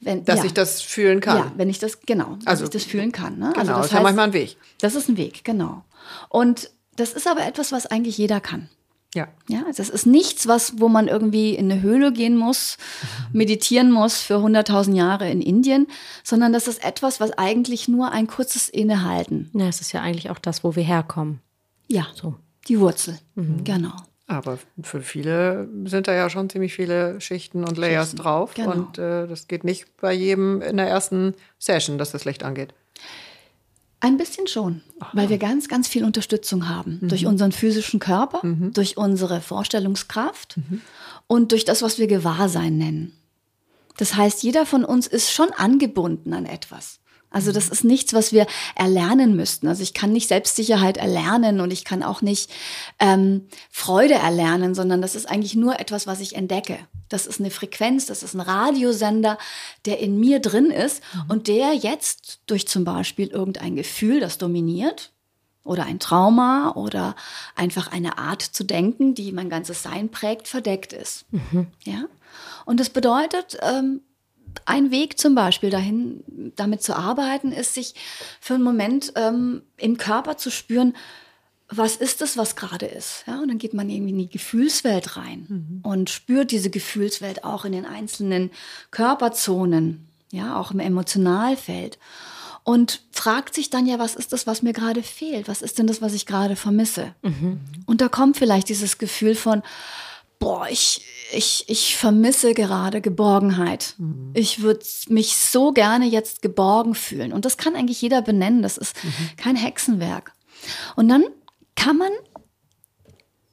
wenn, dass ja. ich das fühlen kann. Ja, wenn ich das, genau, dass Also- ich das fühlen kann. Ne? Genau, das ist ja manchmal ein Weg. Das ist ein Weg, genau. Und das ist aber etwas, was eigentlich jeder kann. Ja. Ja, das ist nichts, was, wo man irgendwie in eine Höhle gehen muss, (laughs) meditieren muss für 100.000 Jahre in Indien, sondern das ist etwas, was eigentlich nur ein kurzes Innehalten. Ja, es ist ja eigentlich auch das, wo wir herkommen. Ja, So. die Wurzel. Genau. Aber für viele sind da ja schon ziemlich viele Schichten und Layers Schichten, drauf. genau. Und äh, das geht nicht bei jedem in der ersten Session, dass das Licht angeht. Ein bisschen schon, weil wir ganz, ganz viel Unterstützung haben. Durch unseren physischen Körper, durch unsere Vorstellungskraft und durch das, was wir Gewahrsein nennen. Das heißt, jeder von uns ist schon angebunden an etwas. Also das ist nichts, was wir erlernen müssten. Also ich kann nicht Selbstsicherheit erlernen und ich kann auch nicht ähm, Freude erlernen, sondern das ist eigentlich nur etwas, was ich entdecke. Das ist eine Frequenz, das ist ein Radiosender, der in mir drin ist und der jetzt durch zum Beispiel irgendein Gefühl, das dominiert, oder ein Trauma oder einfach eine Art zu denken, die mein ganzes Sein prägt, verdeckt ist. Ja? Und das bedeutet, ähm, ein Weg zum Beispiel dahin, damit zu arbeiten, ist, sich für einen Moment ähm, im Körper zu spüren, was ist es, was gerade ist. Ja? Und dann geht man irgendwie in die Gefühlswelt rein und spürt diese Gefühlswelt auch in den einzelnen Körperzonen, ja, auch im Emotionalfeld. Und fragt sich dann ja, was ist das, was mir gerade fehlt? Was ist denn das, was ich gerade vermisse? Und da kommt vielleicht dieses Gefühl von, boah, ich, ich, ich vermisse gerade Geborgenheit. Ich würde mich so gerne jetzt geborgen fühlen. Und das kann eigentlich jeder benennen. Das ist kein Hexenwerk. Und dann kann man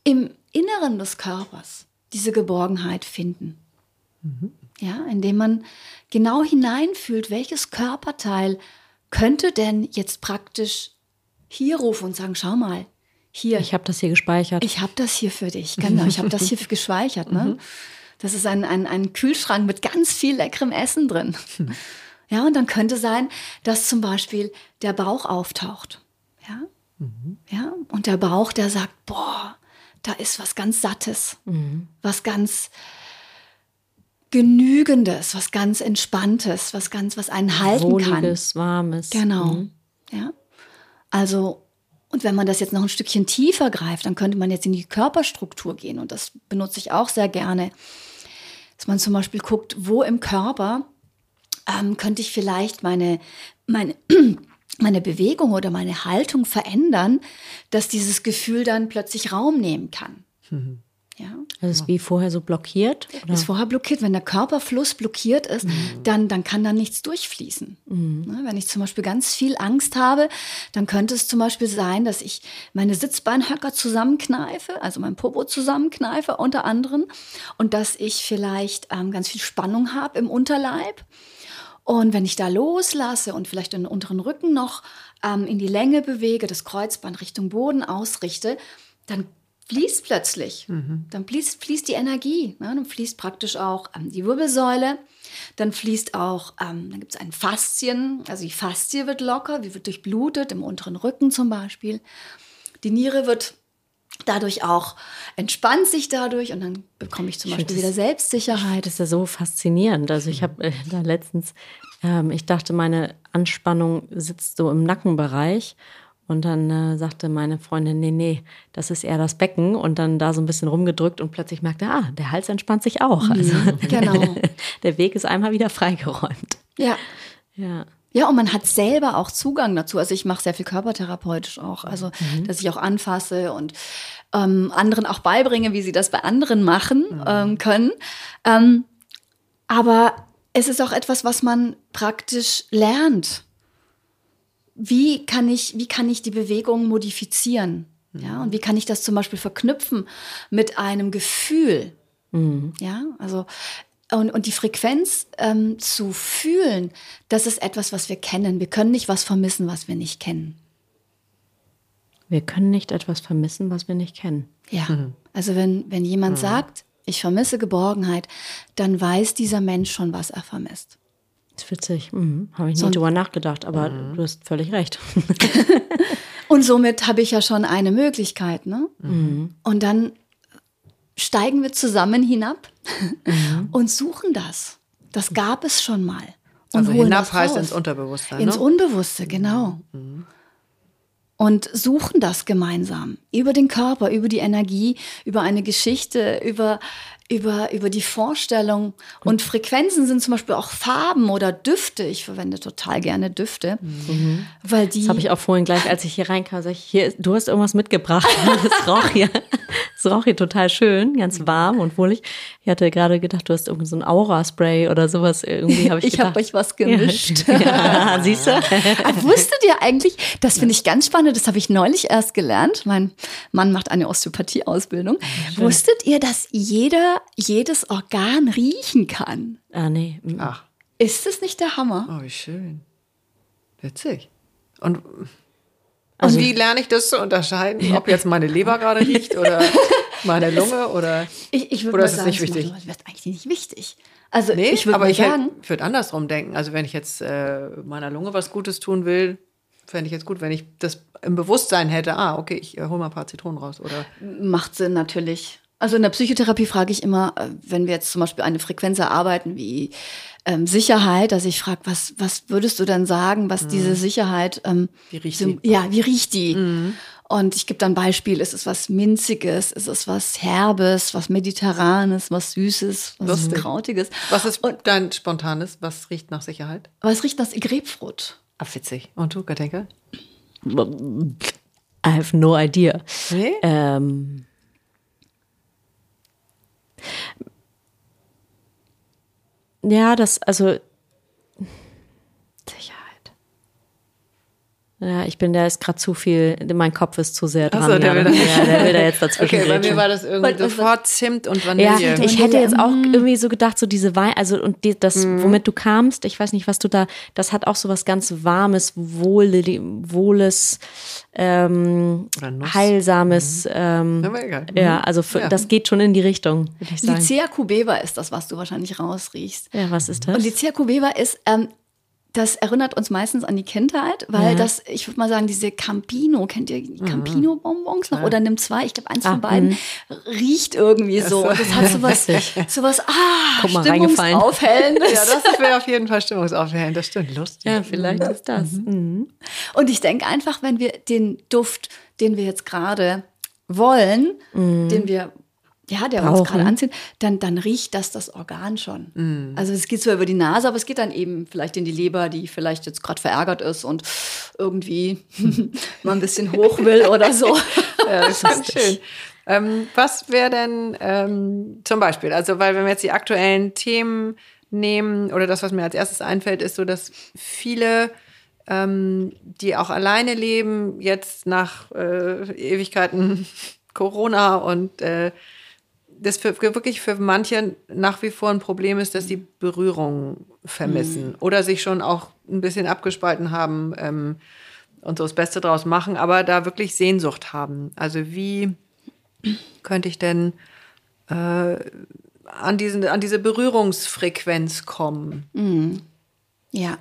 im Inneren des Körpers diese Geborgenheit finden. Ja, indem man genau hineinfühlt, welches Körperteil könnte denn jetzt praktisch hier rufen und sagen, schau mal, hier. Ich habe das hier gespeichert. Ich habe das hier für dich, genau. Ich habe das hier (laughs) gespeichert. Ne? Mhm. Das ist ein, ein, ein Kühlschrank mit ganz viel leckerem Essen drin. (laughs) Ja, und dann könnte sein, dass zum Beispiel der Bauch auftaucht. Ja, mhm. ja, und der Bauch, der sagt, boah, da ist was ganz Sattes, mhm. was ganz Genügendes, was ganz Entspanntes, was ganz, was einen halten Wohliges, kann. warmes. Genau. Mhm. Ja. Also, und wenn man das jetzt noch ein Stückchen tiefer greift, dann könnte man jetzt in die Körperstruktur gehen. Und das benutze ich auch sehr gerne. Dass man zum Beispiel guckt, wo im Körper ähm, könnte ich vielleicht meine, meine, (clears throat) meine Bewegung oder meine Haltung verändern, dass dieses Gefühl dann plötzlich Raum nehmen kann. Mhm. Ja. Das ist wie vorher so blockiert? Oder? Ist vorher blockiert. Wenn der Körperfluss blockiert ist, mhm. dann, dann kann da nichts durchfließen. Mhm. Ne, wenn ich zum Beispiel ganz viel Angst habe, dann könnte es zum Beispiel sein, dass ich meine Sitzbeinhöcker zusammenkneife, also mein Popo zusammenkneife unter anderem, und dass ich vielleicht ähm, ganz viel Spannung habe im Unterleib. Und wenn ich da loslasse und vielleicht den unteren Rücken noch ähm, in die Länge bewege, das Kreuzband Richtung Boden ausrichte, dann fließt plötzlich. Mhm. Dann fließt, fließt die Energie. Ne? Dann fließt praktisch auch ähm, die Wirbelsäule. Dann fließt auch, ähm, dann gibt es ein Faszien. Also die Faszie wird locker, die wird durchblutet, im unteren Rücken zum Beispiel. Die Niere wird dadurch auch, entspannt sich dadurch und dann bekomme ich zum ich Beispiel wieder Selbstsicherheit. Das ist ja so faszinierend. Also ich habe äh, da letztens, ähm, ich dachte, meine Anspannung sitzt so im Nackenbereich und dann äh, sagte meine Freundin, nee, nee, das ist eher das Becken. Und dann da so ein bisschen rumgedrückt und plötzlich merkte, ah, der Hals entspannt sich auch. Mhm, also (laughs) genau. (laughs) der Weg ist einmal wieder freigeräumt. Ja. Ja. Ja, und man hat selber auch Zugang dazu. Also ich mache sehr viel körpertherapeutisch auch. Also, mhm. dass ich auch anfasse und ähm, anderen auch beibringe, wie sie das bei anderen machen mhm. ähm, können. Ähm, aber es ist auch etwas, was man praktisch lernt wie kann ich, wie kann ich die Bewegung modifizieren? Ja, und wie kann ich das zum Beispiel verknüpfen mit einem Gefühl? Mhm. Ja, also und, und die Frequenz ähm, zu fühlen, das ist etwas, was wir kennen. Wir können nicht was vermissen, was wir nicht kennen. Wir können nicht etwas vermissen, was wir nicht kennen. Ja, mhm. also wenn, wenn jemand mhm. sagt, ich vermisse Geborgenheit, dann weiß dieser Mensch schon, was er vermisst. Das ist witzig. Mhm. Habe ich nie so, drüber nachgedacht, aber mhm. du hast völlig recht. (laughs) und somit habe ich ja schon eine Möglichkeit. Ne? Mhm. Und dann steigen wir zusammen hinab mhm. und suchen das. Das gab es schon mal. Und also hinab heißt ins Unterbewusstsein. Ins ne? Unbewusste, genau. Mhm. Und suchen das gemeinsam. Über den Körper, über die Energie, über eine Geschichte, über über, über die Vorstellung. Und Frequenzen sind zum Beispiel auch Farben oder Düfte. Ich verwende total gerne Düfte. Mhm. Weil die das habe ich auch vorhin gleich, als ich hier reinkam, sag ich, hier, du hast irgendwas mitgebracht. (laughs) Das raucht hier, das raucht hier total schön, ganz warm und wohlig. Ich hatte gerade gedacht, du hast irgendwie so ein Aura-Spray oder sowas. Irgendwie habe ich Ich habe euch was gemischt. Ja, ja siehst du? (laughs) Ah, wusstet ihr eigentlich, das finde ich ganz spannend, das habe ich neulich erst gelernt. Mein Mann macht eine Osteopathie-Ausbildung. Wusstet ihr, dass jeder jedes Organ riechen kann. Ah, nee. Ach. Ist das nicht der Hammer? Oh, wie schön. Witzig. Und, also, und wie lerne ich das zu unterscheiden, ob jetzt meine Leber gerade riecht oder (laughs) meine Lunge oder ich, ich oder ist es nicht wichtig? Das ist eigentlich nicht wichtig. Also nee, ich würde aber ich sagen, würde andersrum denken. Also wenn ich jetzt äh, meiner Lunge was Gutes tun will, fände ich jetzt gut, wenn ich das im Bewusstsein hätte. Ah, okay, ich äh, hole mal ein paar Zitronen raus oder macht Sinn natürlich. Also in der Psychotherapie frage ich immer, äh, wenn wir jetzt zum Beispiel eine Frequenz erarbeiten wie ähm, Sicherheit, dass ich frage, was, was würdest du dann sagen, was mhm. diese Sicherheit, ähm, wie riecht die? Ja, wie riecht die? Mhm. Und ich gebe dann Beispiel, ist es was Minziges, ist es was Herbes, was Mediterranes, was Süßes, was Lustig. Krautiges. Was ist Und, dein Spontanes? Was riecht nach Sicherheit? Was riecht nach Grapefruit? Ah, witzig. Und du, Katinka? I have no idea. Nee? Ähm ja, das, also Ja, ich bin, da ist gerade zu viel, mein Kopf ist zu sehr dran. Ach so, der ja. will da- ja, der will da jetzt (laughs) dazwischen. Okay, bei mir war das irgendwie sofort Zimt und Ja, Vanille. ich hätte jetzt auch irgendwie so gedacht, so diese Wein, also und die, das, womit du kamst, ich weiß nicht, was du da, das hat auch so was ganz Warmes, Wohle, Wohles, ähm, heilsames, ähm, Aber egal. ja, also für, Ja. das geht schon in die Richtung, würde ich sagen. Lycea cubeba ist das, was du wahrscheinlich rausriechst. Ja, was ist das? Und Lycea cubeba ist, ähm, das erinnert uns meistens an die Kindheit, weil Ja. das, ich würde mal sagen, diese Campino, kennt ihr die Campino-Bonbons noch? Oder nimm zwei, ich glaube, eins Ah, von beiden riecht irgendwie so. Und das hat sowas, sowas, ah, Guck mal, reingefallen. Stimmungsaufhellendes. Ja, das wäre auf jeden Fall stimmungsaufhellend. Das stimmt, lustig. ja, vielleicht ist das. Mhm. Und ich denke einfach, wenn wir den Duft, den wir jetzt gerade wollen, den wir, ja, der uns Brauchen. gerade anzieht, dann, dann riecht das das Organ schon. Also es geht zwar über die Nase, aber es geht dann eben vielleicht in die Leber, die vielleicht jetzt gerade verärgert ist und irgendwie (laughs) mal ein bisschen hoch will oder so. (laughs) Ja, das (laughs) ist ganz schön. Ähm, was wäre denn ähm, zum Beispiel, also weil wenn wir jetzt die aktuellen Themen nehmen oder das, was mir als erstes einfällt, ist so, dass viele, ähm, die auch alleine leben, jetzt nach äh, Ewigkeiten Corona und äh, das für, wirklich für manche nach wie vor ein Problem ist, dass die Berührung vermissen oder sich schon auch ein bisschen abgespalten haben ähm, und so das Beste draus machen, aber da wirklich Sehnsucht haben. Also wie könnte ich denn äh, an, diesen, an diese Berührungsfrequenz kommen? Ja,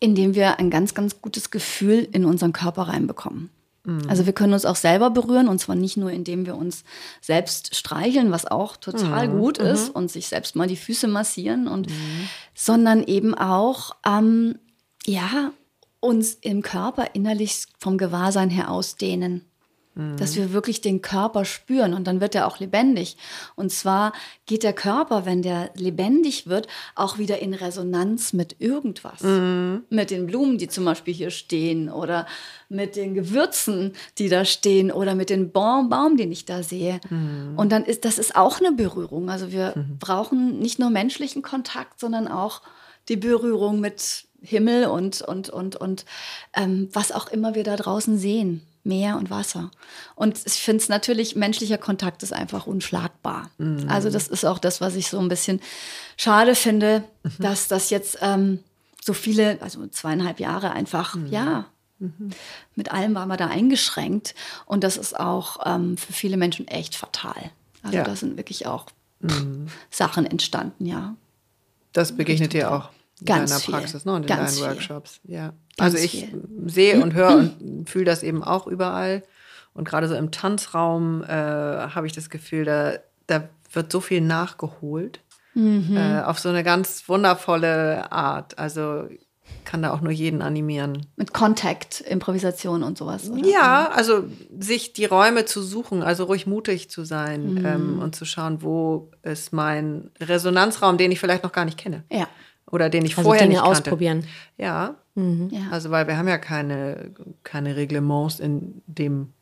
indem wir ein ganz, ganz gutes Gefühl in unseren Körper reinbekommen. Also wir können uns auch selber berühren und zwar nicht nur, indem wir uns selbst streicheln, was auch total gut ist und sich selbst mal die Füße massieren und, sondern eben auch, ähm, ja, uns im Körper innerlich vom Gewahrsein her ausdehnen. Dass wir wirklich den Körper spüren und dann wird er auch lebendig. Und zwar geht der Körper, wenn der lebendig wird, auch wieder in Resonanz mit irgendwas. Mit den Blumen, die zum Beispiel hier stehen oder mit den Gewürzen, die da stehen oder mit dem Baum, Baum den ich da sehe. Und dann ist das ist auch eine Berührung. Also wir brauchen nicht nur menschlichen Kontakt, sondern auch die Berührung mit Himmel und, und, und, und ähm, was auch immer wir da draußen sehen. Meer und Wasser. Und ich finde es natürlich, menschlicher Kontakt ist einfach unschlagbar. Also das ist auch das, was ich so ein bisschen schade finde, dass das jetzt ähm, so viele, also zweieinhalb Jahre einfach, ja, mit allem war man da eingeschränkt. Und das ist auch ähm, für viele Menschen echt fatal. Also Ja. da sind wirklich auch Sachen entstanden, ja. Das begegnet dir auch Ganz deiner viel. Praxis ne, und in Ganz deinen viel. Workshops. Ja. Ganz also ich viel. sehe und höre und (clears throat) fühle das eben auch überall. Und gerade so im Tanzraum äh, habe ich das Gefühl, da, da wird so viel nachgeholt. Mhm. Äh, auf so eine ganz wundervolle Art. Also kann da auch nur jeden animieren. Mit Kontakt, Improvisation und sowas. Oder? Ja, also sich die Räume zu suchen, also ruhig mutig zu sein Mhm. ähm, und zu schauen, wo ist mein Resonanzraum, den ich vielleicht noch gar nicht kenne. Ja. Oder den ich Also vorher Dinge nicht kannte. ausprobieren. Ja, ja. also weil wir haben ja keine, keine Reglements in dem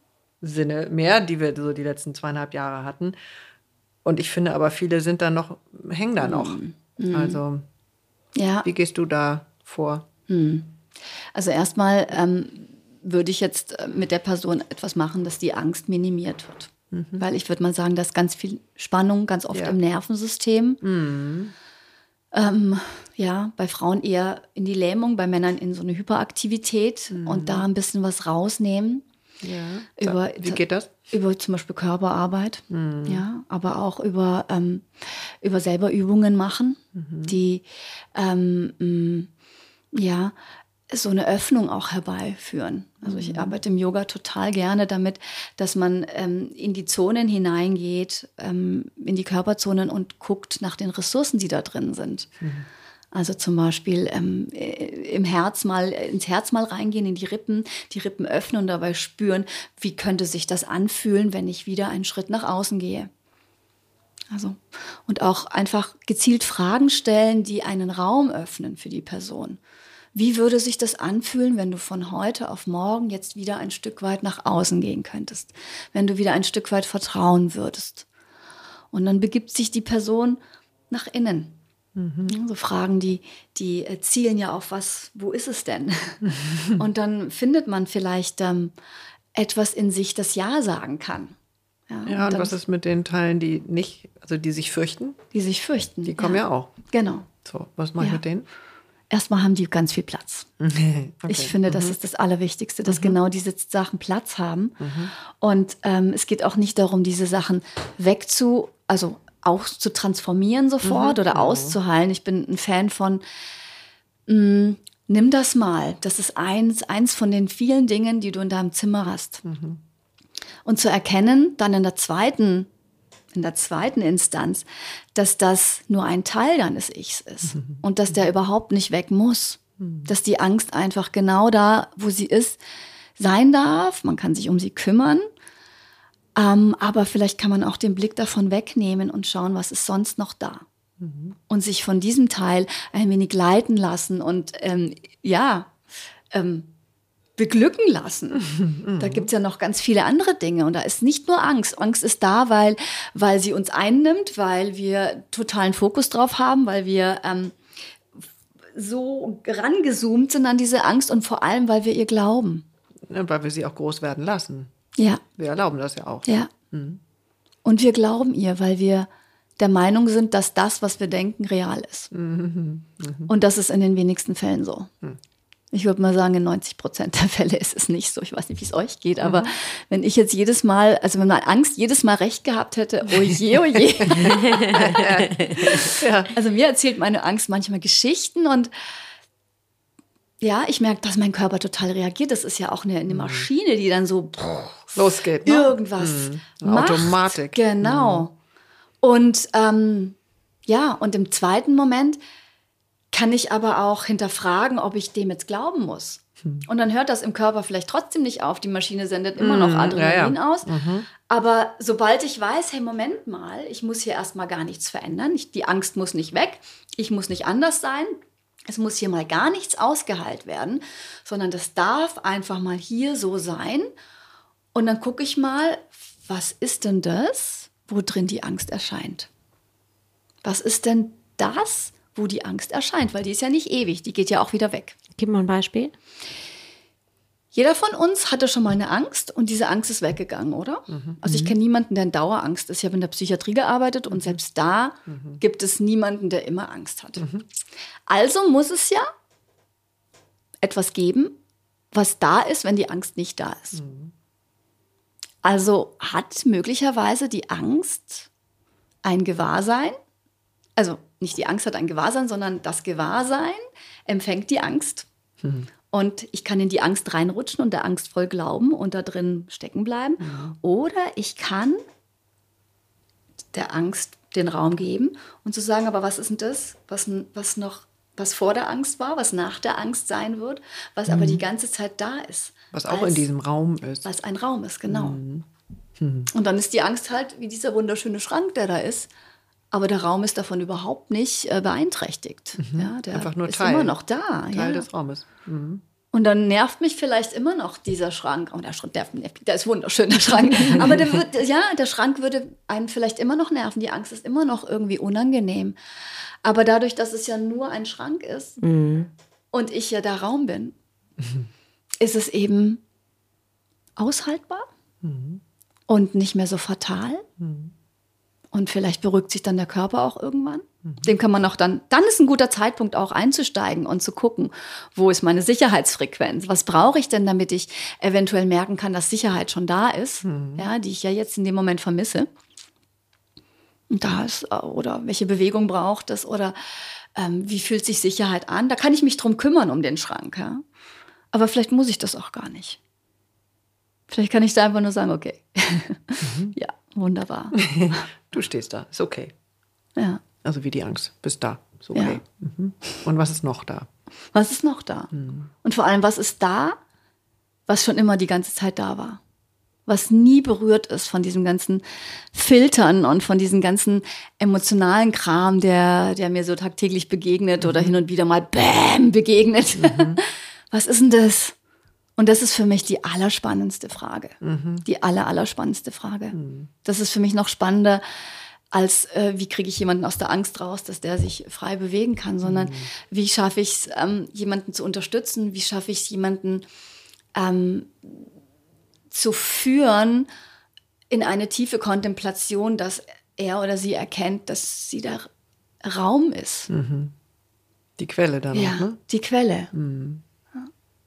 Sinne mehr, die wir so die letzten zweieinhalb Jahre hatten. Und ich finde aber, viele sind da noch, hängen da noch. Mhm. Also, ja. wie gehst du da vor? Also erstmal ähm, würde ich jetzt äh, mit der Person etwas machen, dass die Angst minimiert wird. Weil ich würde mal sagen, da ist ganz viel Spannung, ganz oft Ja. im Nervensystem. Ähm, ja, bei Frauen eher in die Lähmung, bei Männern in so eine Hyperaktivität und da ein bisschen was rausnehmen. Ja. Über- wie geht das? Über zum Beispiel Körperarbeit, ja, aber auch über, ähm, über selber Übungen machen, die ähm, ja so eine Öffnung auch herbeiführen. Also ich arbeite im Yoga total gerne damit, dass man ähm, in die Zonen hineingeht, ähm, in die Körperzonen und guckt nach den Ressourcen, die da drin sind. Also zum Beispiel ähm, äh, im Herz mal, ins Herz mal reingehen, in die Rippen, die Rippen öffnen und dabei spüren, wie könnte sich das anfühlen, wenn ich wieder einen Schritt nach außen gehe. Also, und auch einfach gezielt Fragen stellen, die einen Raum öffnen für die Person. Wie würde sich das anfühlen, wenn du von heute auf morgen jetzt wieder ein Stück weit nach außen gehen könntest? Wenn du wieder ein Stück weit vertrauen würdest? Und dann begibt sich die Person nach innen. So Fragen, die, die äh, zielen ja auf was, wo ist es denn? (laughs) Und dann findet man vielleicht ähm, etwas in sich, das Ja sagen kann. Ja, ja und, und was ist mit den Teilen, die nicht, also die sich fürchten? Die sich fürchten. Die kommen ja, ja auch. Genau. So, was mache ich mit denen? Erstmal haben die ganz viel Platz. (laughs) okay. Ich finde, das mhm. ist das Allerwichtigste, dass mhm. genau diese Sachen Platz haben. Mhm. Und ähm, es geht auch nicht darum, diese Sachen wegzu, also auch zu transformieren sofort mhm. oder auszuheilen. Ich bin ein Fan von, mh, mm, nimm das mal. Das ist eins, eins von den vielen Dingen, die du in deinem Zimmer hast. Mhm. Und zu erkennen, dann in der zweiten, in der zweiten Instanz, dass das nur ein Teil deines Ichs ist mhm. und dass der überhaupt nicht weg muss. Mhm. Dass die Angst einfach genau da, wo sie ist, sein darf. Man kann sich um sie kümmern. Ähm, aber vielleicht kann man auch den Blick davon wegnehmen und schauen, was ist sonst noch da. Mhm. Und sich von diesem Teil ein wenig leiten lassen und ähm, ja, ähm, beglücken lassen. (laughs) Mhm. Da gibt's ja noch ganz viele andere Dinge und da ist nicht nur Angst. Angst ist da, weil, weil sie uns einnimmt, weil wir totalen Fokus drauf haben, weil wir ähm, so rangezoomt sind an diese Angst und vor allem, weil wir ihr glauben. Ja, weil wir sie auch groß werden lassen. Ja. Wir erlauben das ja auch. Ja. Mhm. Und wir glauben ihr, weil wir der Meinung sind, dass das, was wir denken, real ist. Mhm. Mhm. Und das ist in den wenigsten Fällen so. Ich würde mal sagen, in 90 Prozent der Fälle ist es nicht so. Ich weiß nicht, wie es euch geht, aber mhm. wenn ich jetzt jedes Mal, also wenn man Angst jedes Mal recht gehabt hätte, oh je, oh je. (laughs) ja. Also mir erzählt meine Angst manchmal Geschichten und ja, ich merke, dass mein Körper total reagiert. Das ist ja auch eine, eine mhm. Maschine, die dann so losgeht. Ne? Irgendwas mhm. macht. Automatik. Genau. Mhm. Und ähm, ja, und im zweiten Moment kann ich aber auch hinterfragen, ob ich dem jetzt glauben muss. Hm. Und dann hört das im Körper vielleicht trotzdem nicht auf. Die Maschine sendet immer noch Adrenalin ja, ja. aus. Mhm. Aber sobald ich weiß, hey, Moment mal, ich muss hier erstmal gar nichts verändern. Ich, die Angst muss nicht weg. Ich muss nicht anders sein. Es muss hier mal gar nichts ausgeheilt werden, sondern das darf einfach mal hier so sein. Und dann gucke ich mal, was ist denn das, wo drin die Angst erscheint? Was ist denn das, wo die Angst erscheint? Weil die ist ja nicht ewig, die geht ja auch wieder weg. Gib mal ein Beispiel. Jeder von uns hatte schon mal eine Angst und diese Angst ist weggegangen, oder? Mhm. Also ich mhm. kenne niemanden, der in Dauerangst ist. Ich habe in der Psychiatrie gearbeitet und selbst da mhm. gibt es niemanden, der immer Angst hat. Mhm. Also muss es ja etwas geben, was da ist, wenn die Angst nicht da ist. Mhm. Also hat möglicherweise die Angst ein Gewahrsein. Also nicht die Angst hat ein Gewahrsein, sondern das Gewahrsein empfängt die Angst. Mhm. Und ich kann in die Angst reinrutschen und der Angst voll glauben und da drin stecken bleiben. Mhm. Oder ich kann der Angst den Raum geben und zu sagen, aber was ist denn das, was, was noch, was vor der Angst war, was nach der Angst sein wird, was mhm. aber die ganze Zeit da ist. Was auch als, in diesem Raum ist. Was ein Raum ist, genau. Mhm. mhm. Und dann ist die Angst halt wie dieser wunderschöne Schrank, der da ist. Aber der Raum ist davon überhaupt nicht äh, beanträchtigt. Mhm. Ja, der Einfach nur ist Teil, immer noch da. Teil ja. des Raumes. Mhm. Und dann nervt mich vielleicht immer noch dieser Schrank. Oh, der Schrank nervt mich. Der ist wunderschön, der Schrank. (laughs) Aber der wird, ja, der Schrank würde einen vielleicht immer noch nerven. Die Angst ist immer noch irgendwie unangenehm. Aber dadurch, dass es ja nur ein Schrank ist mhm. und ich ja der Raum bin, ist es eben aushaltbar mhm. und nicht mehr so fatal. Mhm. Und vielleicht beruhigt sich dann der Körper auch irgendwann. Mhm. Dem kann man auch dann, dann ist ein guter Zeitpunkt auch einzusteigen und zu gucken, wo ist meine Sicherheitsfrequenz? Was brauche ich denn, damit ich eventuell merken kann, dass Sicherheit schon da ist, mhm. ja, die ich ja jetzt in dem Moment vermisse. Und da ist, oder welche Bewegung braucht es oder ähm, wie fühlt sich Sicherheit an? Da kann ich mich drum kümmern um den Schrank, ja. Aber vielleicht muss ich das auch gar nicht. Vielleicht kann ich da einfach nur sagen, okay, mhm. (laughs) ja, wunderbar. (laughs) Du stehst da, ist okay. Ja. Also wie die Angst, bist da, ist okay. Ja. Mhm. Und was ist noch da? Was ist noch da? Mhm. Und vor allem, was ist da, was schon immer die ganze Zeit da war? Was nie berührt ist von diesem ganzen Filtern und von diesem ganzen emotionalen Kram, der, der mir so tagtäglich begegnet mhm. oder hin und wieder mal Bäm begegnet. Mhm. (laughs) Was ist denn das? Und das ist für mich die allerspannendste Frage. Mhm. Die aller, allerspannendste Frage. Mhm. Das ist für mich noch spannender, als äh, wie kriege ich jemanden aus der Angst raus, dass der sich frei bewegen kann, sondern wie schaffe ich es, ähm, jemanden zu unterstützen, wie schaffe ich es, jemanden ähm, zu führen in eine tiefe Kontemplation, dass er oder sie erkennt, dass sie der Raum ist. Die Quelle dann, Ja, ne? die Quelle,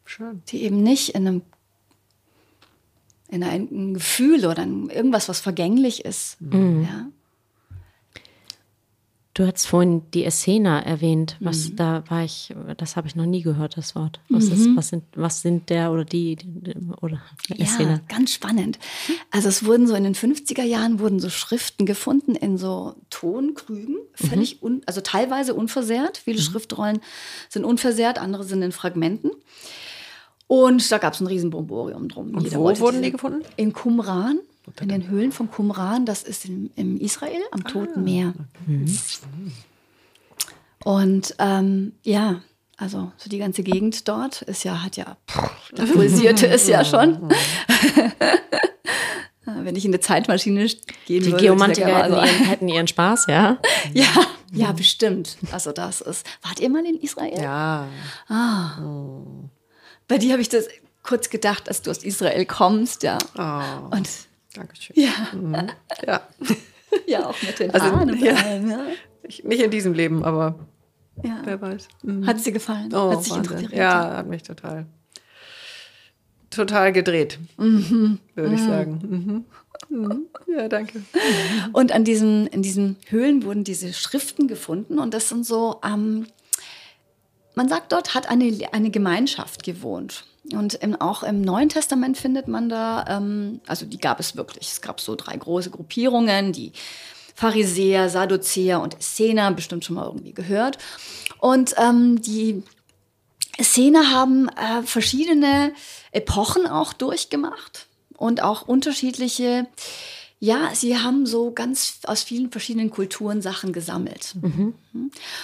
Schön. die eben nicht in einem in einem Gefühl oder in irgendwas, was vergänglich ist. Ja. Du hast vorhin die Essena erwähnt. Mhm. Was da war ich, das habe ich noch nie gehört, das Wort. Was ist, was sind, was sind der oder die, die oder Ja, Essena? ganz spannend. Also es wurden so in den 50er Jahren wurden so Schriften gefunden in so Tonkrügen, völlig un, also teilweise unversehrt. Viele Schriftrollen sind unversehrt, andere sind in Fragmenten. Und da gab es ein Riesenbomborium drum. Und Jeder wo wurden die gefunden? In Qumran, in den Höhlen von Qumran. Das ist in, im Israel am Toten Meer. Und ähm, ja, also so die ganze Gegend dort ist ja, hat ja, pff, (laughs) da pulsierte es ja schon. (laughs) Wenn ich in eine Zeitmaschine gehen Die würde, Geomantiker würde ich hätten gerne ihren, hätten ihren Spaß, ja. (laughs) Ja, ja, bestimmt. Also das ist. Wart ihr mal in Israel? Ja. Bei dir habe ich das kurz gedacht, dass du aus Israel kommst, ja. Oh, Und Dankeschön. ja, Ja. (laughs) ja, auch mit den Also, Haaren ja. allem, ja. Ich, nicht in diesem Leben, aber ja. wer weiß. Mhm. Hat es dir gefallen? Oh, Hat sich interessiert? Ja, hat mich total, total gedreht, würde ich sagen. Mhm. Mhm. Ja, danke. Und an diesen, in diesen Höhlen wurden diese Schriften gefunden und das sind so, ähm, man sagt dort, hat eine, eine Gemeinschaft gewohnt. Und im, auch im Neuen Testament findet man da, ähm, also die gab es wirklich. Es gab so drei große Gruppierungen, die Pharisäer, Sadduzäer und Essener, bestimmt schon mal irgendwie gehört. Und ähm, die Essener haben äh, verschiedene Epochen auch durchgemacht und auch unterschiedliche, ja, sie haben so ganz aus vielen verschiedenen Kulturen Sachen gesammelt. Mhm.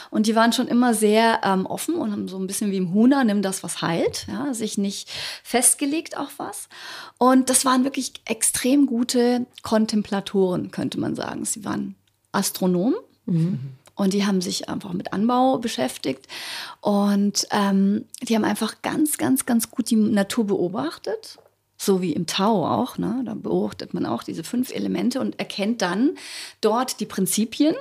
Und die waren schon immer sehr ähm, offen und haben so ein bisschen wie im Huna, nimm das, was heilt, ja, sich nicht festgelegt auf was. Und das waren wirklich extrem gute Kontemplatoren, könnte man sagen. Sie waren Astronomen. Und die haben sich einfach mit Anbau beschäftigt. Und ähm, die haben einfach ganz, ganz, ganz gut die Natur beobachtet. So wie im Tao auch. Ne? Da beobachtet man auch diese fünf Elemente und erkennt dann dort die Prinzipien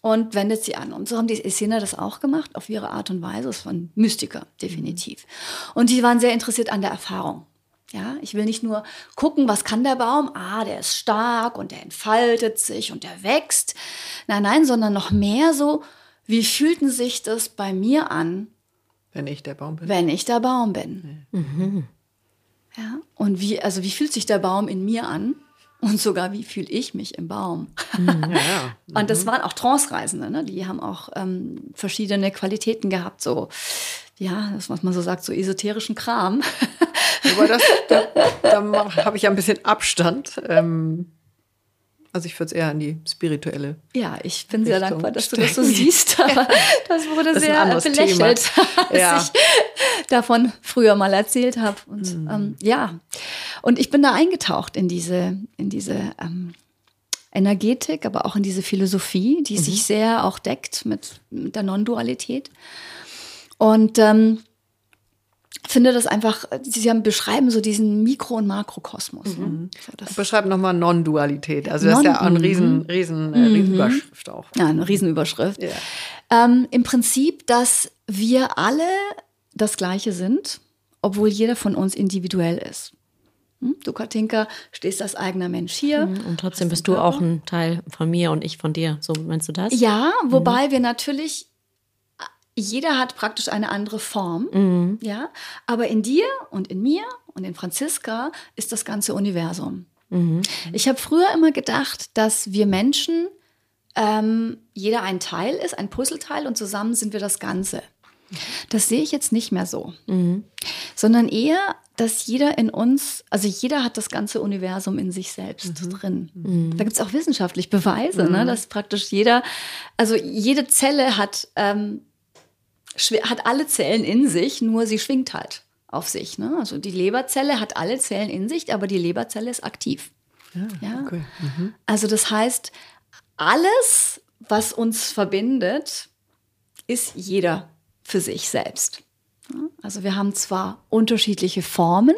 und wendet sie an. Und so haben die Essener das auch gemacht, auf ihre Art und Weise. Das waren Mystiker, definitiv. Und die waren sehr interessiert an der Erfahrung. Ja, ich will nicht nur gucken, was kann der Baum? Ah, der ist stark und der entfaltet sich und der wächst. Nein, nein, sondern noch mehr so, wie fühlten sich das bei mir an, Wenn ich der Baum bin. wenn ich der Baum bin? Ja, und wie, also wie fühlt sich der Baum in mir an? Und sogar, wie fühle ich mich im Baum? Ja, ja. (laughs) Und das waren auch Trance-Reisende, ne? die haben auch ähm, verschiedene Qualitäten gehabt, so, ja, das, was man so sagt, so esoterischen Kram. Aber das, da, (laughs) da habe ich ja ein bisschen Abstand. Ähm, also ich würde es eher an die spirituelle. Ja, ich bin sehr Richtung dankbar, dass du das so siehst, aber (laughs) (laughs) das wurde Das sehr belächelt, (laughs) Thema. als Ja. ich davon früher mal erzählt habe. Und ähm, ja, und ich bin da eingetaucht in diese, in diese ähm, Energetik, aber auch in diese Philosophie, die sich sehr auch deckt mit, mit der Non-Dualität. Und ähm, finde das einfach, sie haben, beschreiben so diesen Mikro- und Makrokosmos. Ne? So, das, Beschreib nochmal Non-Dualität. Also das ist ja auch eine riesen, riesen, äh, riesen Überschrift auch. ja, eine Riesenüberschrift. Ja. Ähm, Im Prinzip, dass wir alle das Gleiche sind, obwohl jeder von uns individuell ist. Hm? Du, Katinka, stehst als eigener Mensch hier. Und trotzdem bist du auch ein Teil von mir und ich von dir. So meinst du das? Ja, wobei wir natürlich, jeder hat praktisch eine andere Form. Ja, aber in dir und in mir und in Franziska ist das ganze Universum. Ich habe früher immer gedacht, dass wir Menschen ähm, jeder ein Teil ist, ein Puzzleteil und zusammen sind wir das Ganze. Das sehe ich jetzt nicht mehr so, sondern eher, dass jeder in uns, also jeder hat das ganze Universum in sich selbst drin. Da gibt es auch wissenschaftlich Beweise, ne, dass praktisch jeder, also jede Zelle hat, ähm, hat alle Zellen in sich, nur sie schwingt halt auf sich. Ne? Also die Leberzelle hat alle Zellen in sich, aber die Leberzelle ist aktiv. Ja. Okay. Also das heißt, alles, was uns verbindet, ist jeder für sich selbst. Also wir haben zwar unterschiedliche Formen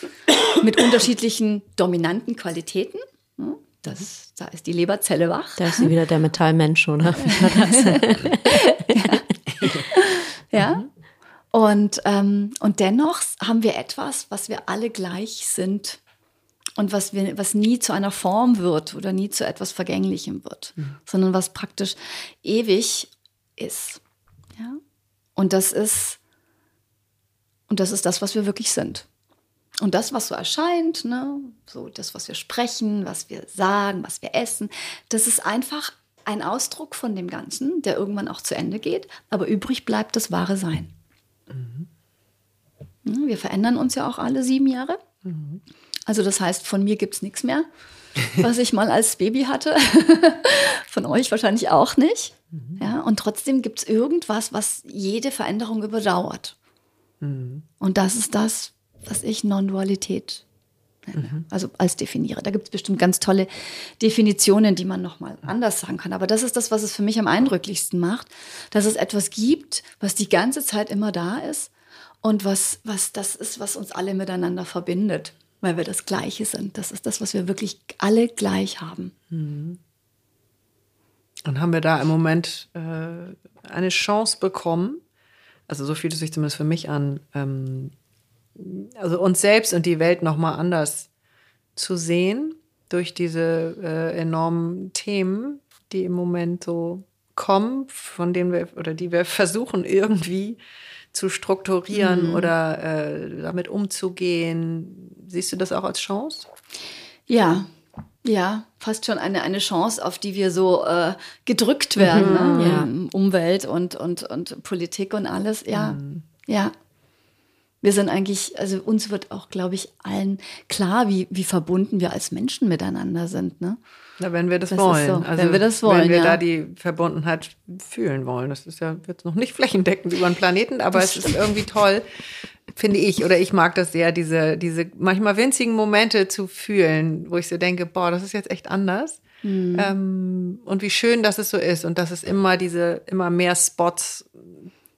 (coughs) mit unterschiedlichen dominanten Qualitäten. Das, da ist die Leberzelle wach. Da ist sie wieder der Metallmensch, oder? (laughs) (laughs) ja. ja. Und, ähm, und dennoch haben wir etwas, was wir alle gleich sind und was, wir, was nie zu einer Form wird oder nie zu etwas Vergänglichem wird, mhm. sondern was praktisch ewig ist. Ja? Und das ist und das ist das, was wir wirklich sind. Und das, was so erscheint, ne, so das, was wir sprechen, was wir sagen, was wir essen, das ist einfach ein Ausdruck von dem Ganzen, der irgendwann auch zu Ende geht, aber übrig bleibt das wahre Sein. Mhm. Wir verändern uns ja auch alle sieben Jahre. Mhm. Also das heißt, von mir gibt es nichts mehr, (laughs) was ich mal als Baby hatte. (laughs) von euch wahrscheinlich auch nicht. Mhm. Ja, und trotzdem gibt es irgendwas, was jede Veränderung überdauert. Mhm. Und das ist das, was ich Non-Dualität. Mhm. Also als definiere. Da gibt es bestimmt ganz tolle Definitionen, die man nochmal anders sagen kann. Aber das ist das, was es für mich am eindrücklichsten macht, dass es etwas gibt, was die ganze Zeit immer da ist und was, was das ist, was uns alle miteinander verbindet, weil wir das Gleiche sind. Das ist das, was wir wirklich alle gleich haben. Mhm. Und haben wir da im Moment äh, eine Chance bekommen, also so fühlt es sich zumindest für mich an, ähm, also uns selbst und die Welt nochmal anders zu sehen durch diese äh, enormen Themen, die im Moment so kommen, von denen wir oder die wir (laughs) versuchen irgendwie zu strukturieren mhm. oder äh, damit umzugehen. Siehst du das auch als Chance? Ja, ja, fast schon eine, eine Chance, auf die wir so äh, gedrückt werden. Mhm, ne? ja. Umwelt und, und, und Politik und alles. Ja, mhm. ja. Wir sind eigentlich, also uns wird auch, glaube ich, allen klar, wie, wie verbunden wir als Menschen miteinander sind. Ne? Ja, wenn wir das, das wollen. So. Also, wenn wir das wollen. Wenn wir ja. da die Verbundenheit fühlen wollen. Das ist ja jetzt noch nicht (laughs) flächendeckend über den Planeten, aber das es ist irgendwie toll, finde ich, oder ich mag das sehr, diese, diese manchmal winzigen Momente zu fühlen, wo ich so denke, boah, das ist jetzt echt anders. Mhm. Ähm, und wie schön, dass es so ist und dass es immer diese, immer mehr Spots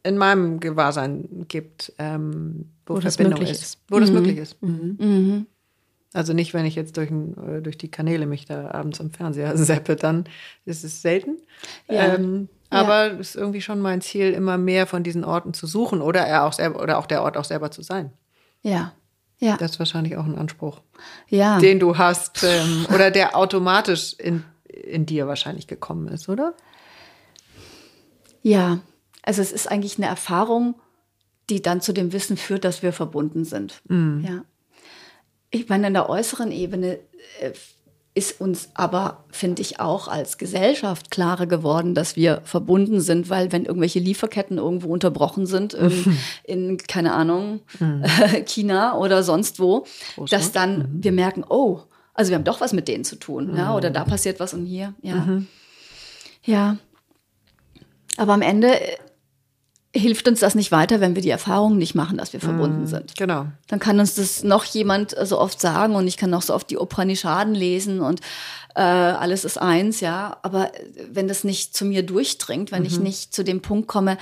in meinem Gewahrsein gibt, ähm, wo, wo Verbindung ist. ist. Wo mhm. das möglich ist. Mhm. mhm. Also nicht, wenn ich jetzt durch, äh, durch die Kanäle mich da abends am Fernseher (laughs) seppe, dann ist es selten. Ja. Ähm, aber es ja. ist irgendwie schon mein Ziel, immer mehr von diesen Orten zu suchen oder er auch selber, oder auch der Ort auch selber zu sein. Ja. Ja. Das ist wahrscheinlich auch ein Anspruch, ja. den du hast ähm, (laughs) oder der automatisch in, in dir wahrscheinlich gekommen ist, oder? Ja, also es ist eigentlich eine Erfahrung, die dann zu dem Wissen führt, dass wir verbunden sind. Mhm. Ja. Ich meine, in der äußeren Ebene äh, ist uns aber, finde ich, auch als Gesellschaft klarer geworden, dass wir verbunden sind, weil wenn irgendwelche Lieferketten irgendwo unterbrochen sind, in, (laughs) in keine Ahnung, mhm. (laughs) China oder sonst wo, Groß, dass dann mhm. wir merken, oh, also wir haben doch was mit denen zu tun, mhm. ja, oder da passiert was und hier, ja. Mhm. Ja. Aber am Ende hilft uns das nicht weiter, wenn wir die Erfahrung nicht machen, dass wir verbunden mm, sind. Genau. Dann kann uns das noch jemand so oft sagen und ich kann noch so oft die Upanishaden lesen und äh, alles ist eins, ja. Aber wenn das nicht zu mir durchdringt, wenn mhm. ich nicht zu dem Punkt komme,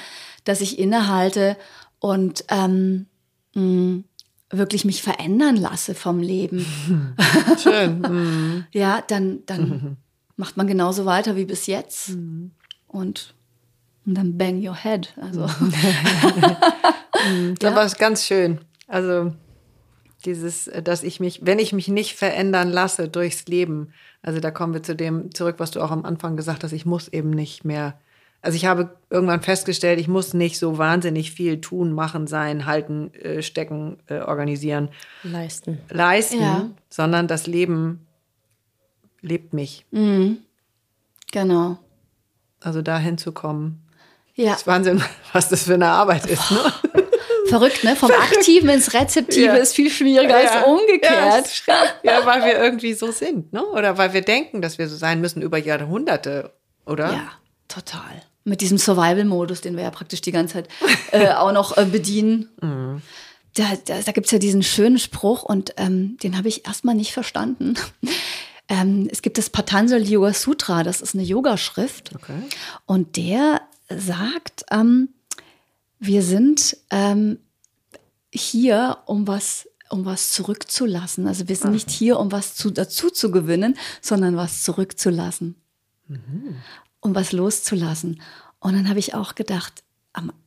dass ich innehalte und ähm, mh, wirklich mich verändern lasse vom Leben. (laughs) Schön. (laughs) Mhm. ja, dann, dann mhm. (laughs) macht man genauso weiter wie bis jetzt. Und und dann bang your head. Also. (laughs) (laughs) das ja. war ganz schön. Also dieses, dass ich mich, wenn ich mich nicht verändern lasse durchs Leben, also da kommen wir zu dem zurück, was du auch am Anfang gesagt hast, ich muss eben nicht mehr. Also ich habe irgendwann festgestellt, ich muss nicht so wahnsinnig viel tun, machen, sein, halten, äh, stecken, äh, organisieren, leisten, leisten, ja. sondern das Leben lebt mich. Mhm. Genau. Also dahin zu kommen. Ja. Das ist Wahnsinn, (laughs) was das für eine Arbeit ist. Ne? (laughs) Verrückt, ne? Vom Aktiven ins Rezeptive ja. ist viel schwieriger ja. als umgekehrt. Ja, ja, weil wir irgendwie so sind, ne? Oder weil wir denken, dass wir so sein müssen über Jahrhunderte, oder? Ja, total. Mit diesem Survival-Modus, den wir ja praktisch die ganze Zeit äh, (laughs) auch noch äh, bedienen. Mhm. Da, da, da gibt es ja diesen schönen Spruch und ähm, den habe ich erstmal nicht verstanden. ähm, es gibt das Patanjali Yoga Sutra, das ist eine Yogaschrift. Okay. Und der sagt, ähm, wir sind ähm, hier, um was, um was zurückzulassen. Also wir sind nicht hier, um was zu, dazu zu gewinnen, sondern was zurückzulassen. Um was loszulassen. Und dann habe ich auch gedacht,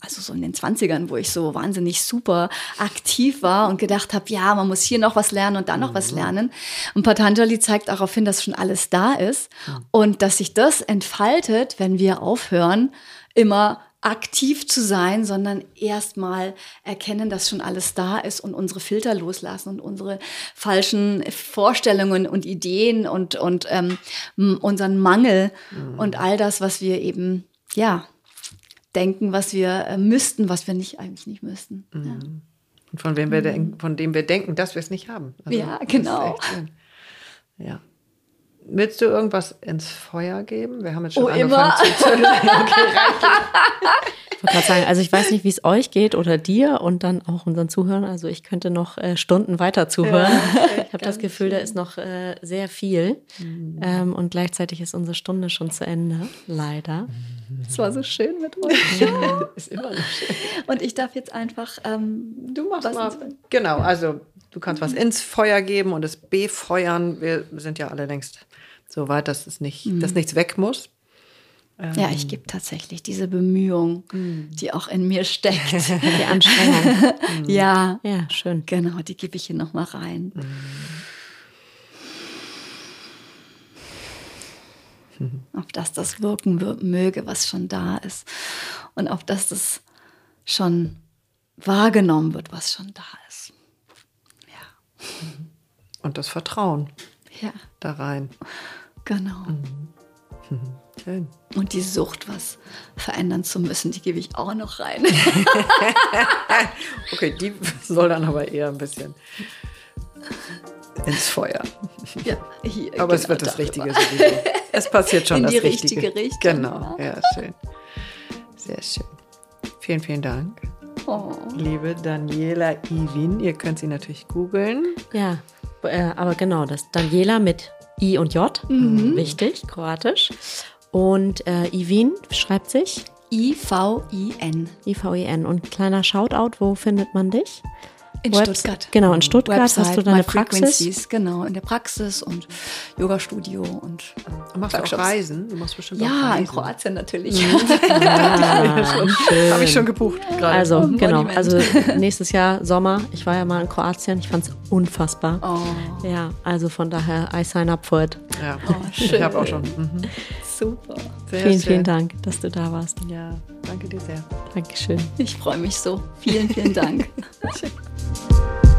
also so in den 20ern, wo ich so wahnsinnig super aktiv war und gedacht habe, ja, man muss hier noch was lernen und da noch was lernen. Und Patanjali zeigt darauf hin, dass schon alles da ist und dass sich das entfaltet, wenn wir aufhören, immer aktiv zu sein, sondern erstmal erkennen, dass schon alles da ist und unsere Filter loslassen und unsere falschen Vorstellungen und Ideen und, und ähm, unseren Mangel und all das, was wir eben, ja, denken, was wir äh, müssten, was wir nicht eigentlich nicht müssten. Und von, wem wir denken, von dem wir denken, dass wir es nicht haben. Also, Ja, genau. echt. Ja. Willst du irgendwas ins Feuer geben? Wir haben jetzt schon Oh, angefangen immer. zu zünden. (laughs) Ich wollte gerade sagen, also ich weiß nicht, wie es euch geht oder dir und dann auch unseren Zuhörern. Also ich könnte noch äh, Stunden weiter zuhören. (laughs) ich habe das Gefühl, da ist noch äh, sehr viel. Ähm, und gleichzeitig ist unsere Stunde schon zu Ende, leider. Es war so schön mit euch. (laughs) ist immer noch schön. Und ich darf jetzt einfach. Ähm, Du machst was mal. Genau, also du kannst was ins Feuer geben und es befeuern. Wir sind ja alle längst so weit, dass es nicht, dass nichts weg muss. ja, ich gebe tatsächlich diese Bemühung, die auch in mir steckt. (laughs) Die Anstrengung. (laughs) ja, Ja, schön. genau, die gebe ich hier nochmal rein. (laughs) Auf dass das wirken wir- möge, was schon da ist. Und auf dass das schon wahrgenommen wird, was schon da ist. Und das Vertrauen ja da rein. genau. (laughs) Schön. Und die Sucht, was verändern zu müssen, die gebe ich auch noch rein. (laughs) Okay, die soll dann aber eher ein bisschen ins Feuer. ja, hier, Aber es genau wird das darüber. Richtige sowieso. Es passiert schon In das die Richtige. richtige Richtung, Genau, ja. ja, schön. Sehr schön. Vielen, vielen Dank. Oh. Liebe Daniela Iwin, ihr könnt sie natürlich googeln. Ja, äh, aber genau, das Daniela mit I und J. Wichtig, kroatisch. Und äh, Ivin schreibt sich I-V-I-N. I-V-I-N. Und kleiner Shoutout, wo findet man dich? In Webs- Stuttgart. Genau, in Stuttgart hast du deine Praxis. Genau, in der Praxis und Yoga-Studio und Und machst du auch Workshops. Reisen? Du machst bestimmt auch ja, Reisen. in Kroatien natürlich. (laughs) Ah, schön. Habe ich schon gebucht gerade. Also, Monument. genau. (laughs) Also, nächstes Jahr Sommer. Ich war ja mal in Kroatien. Ich fand es unfassbar. Oh, Ja, also von daher, I sign up for it. ja. schön. ich habe auch schon. Mhm. Super. Sehr vielen, schön. vielen Dank, dass du da warst. Ja, danke dir sehr. Dankeschön. Ich freue mich so. Vielen, vielen Dank. (laughs) (laughs)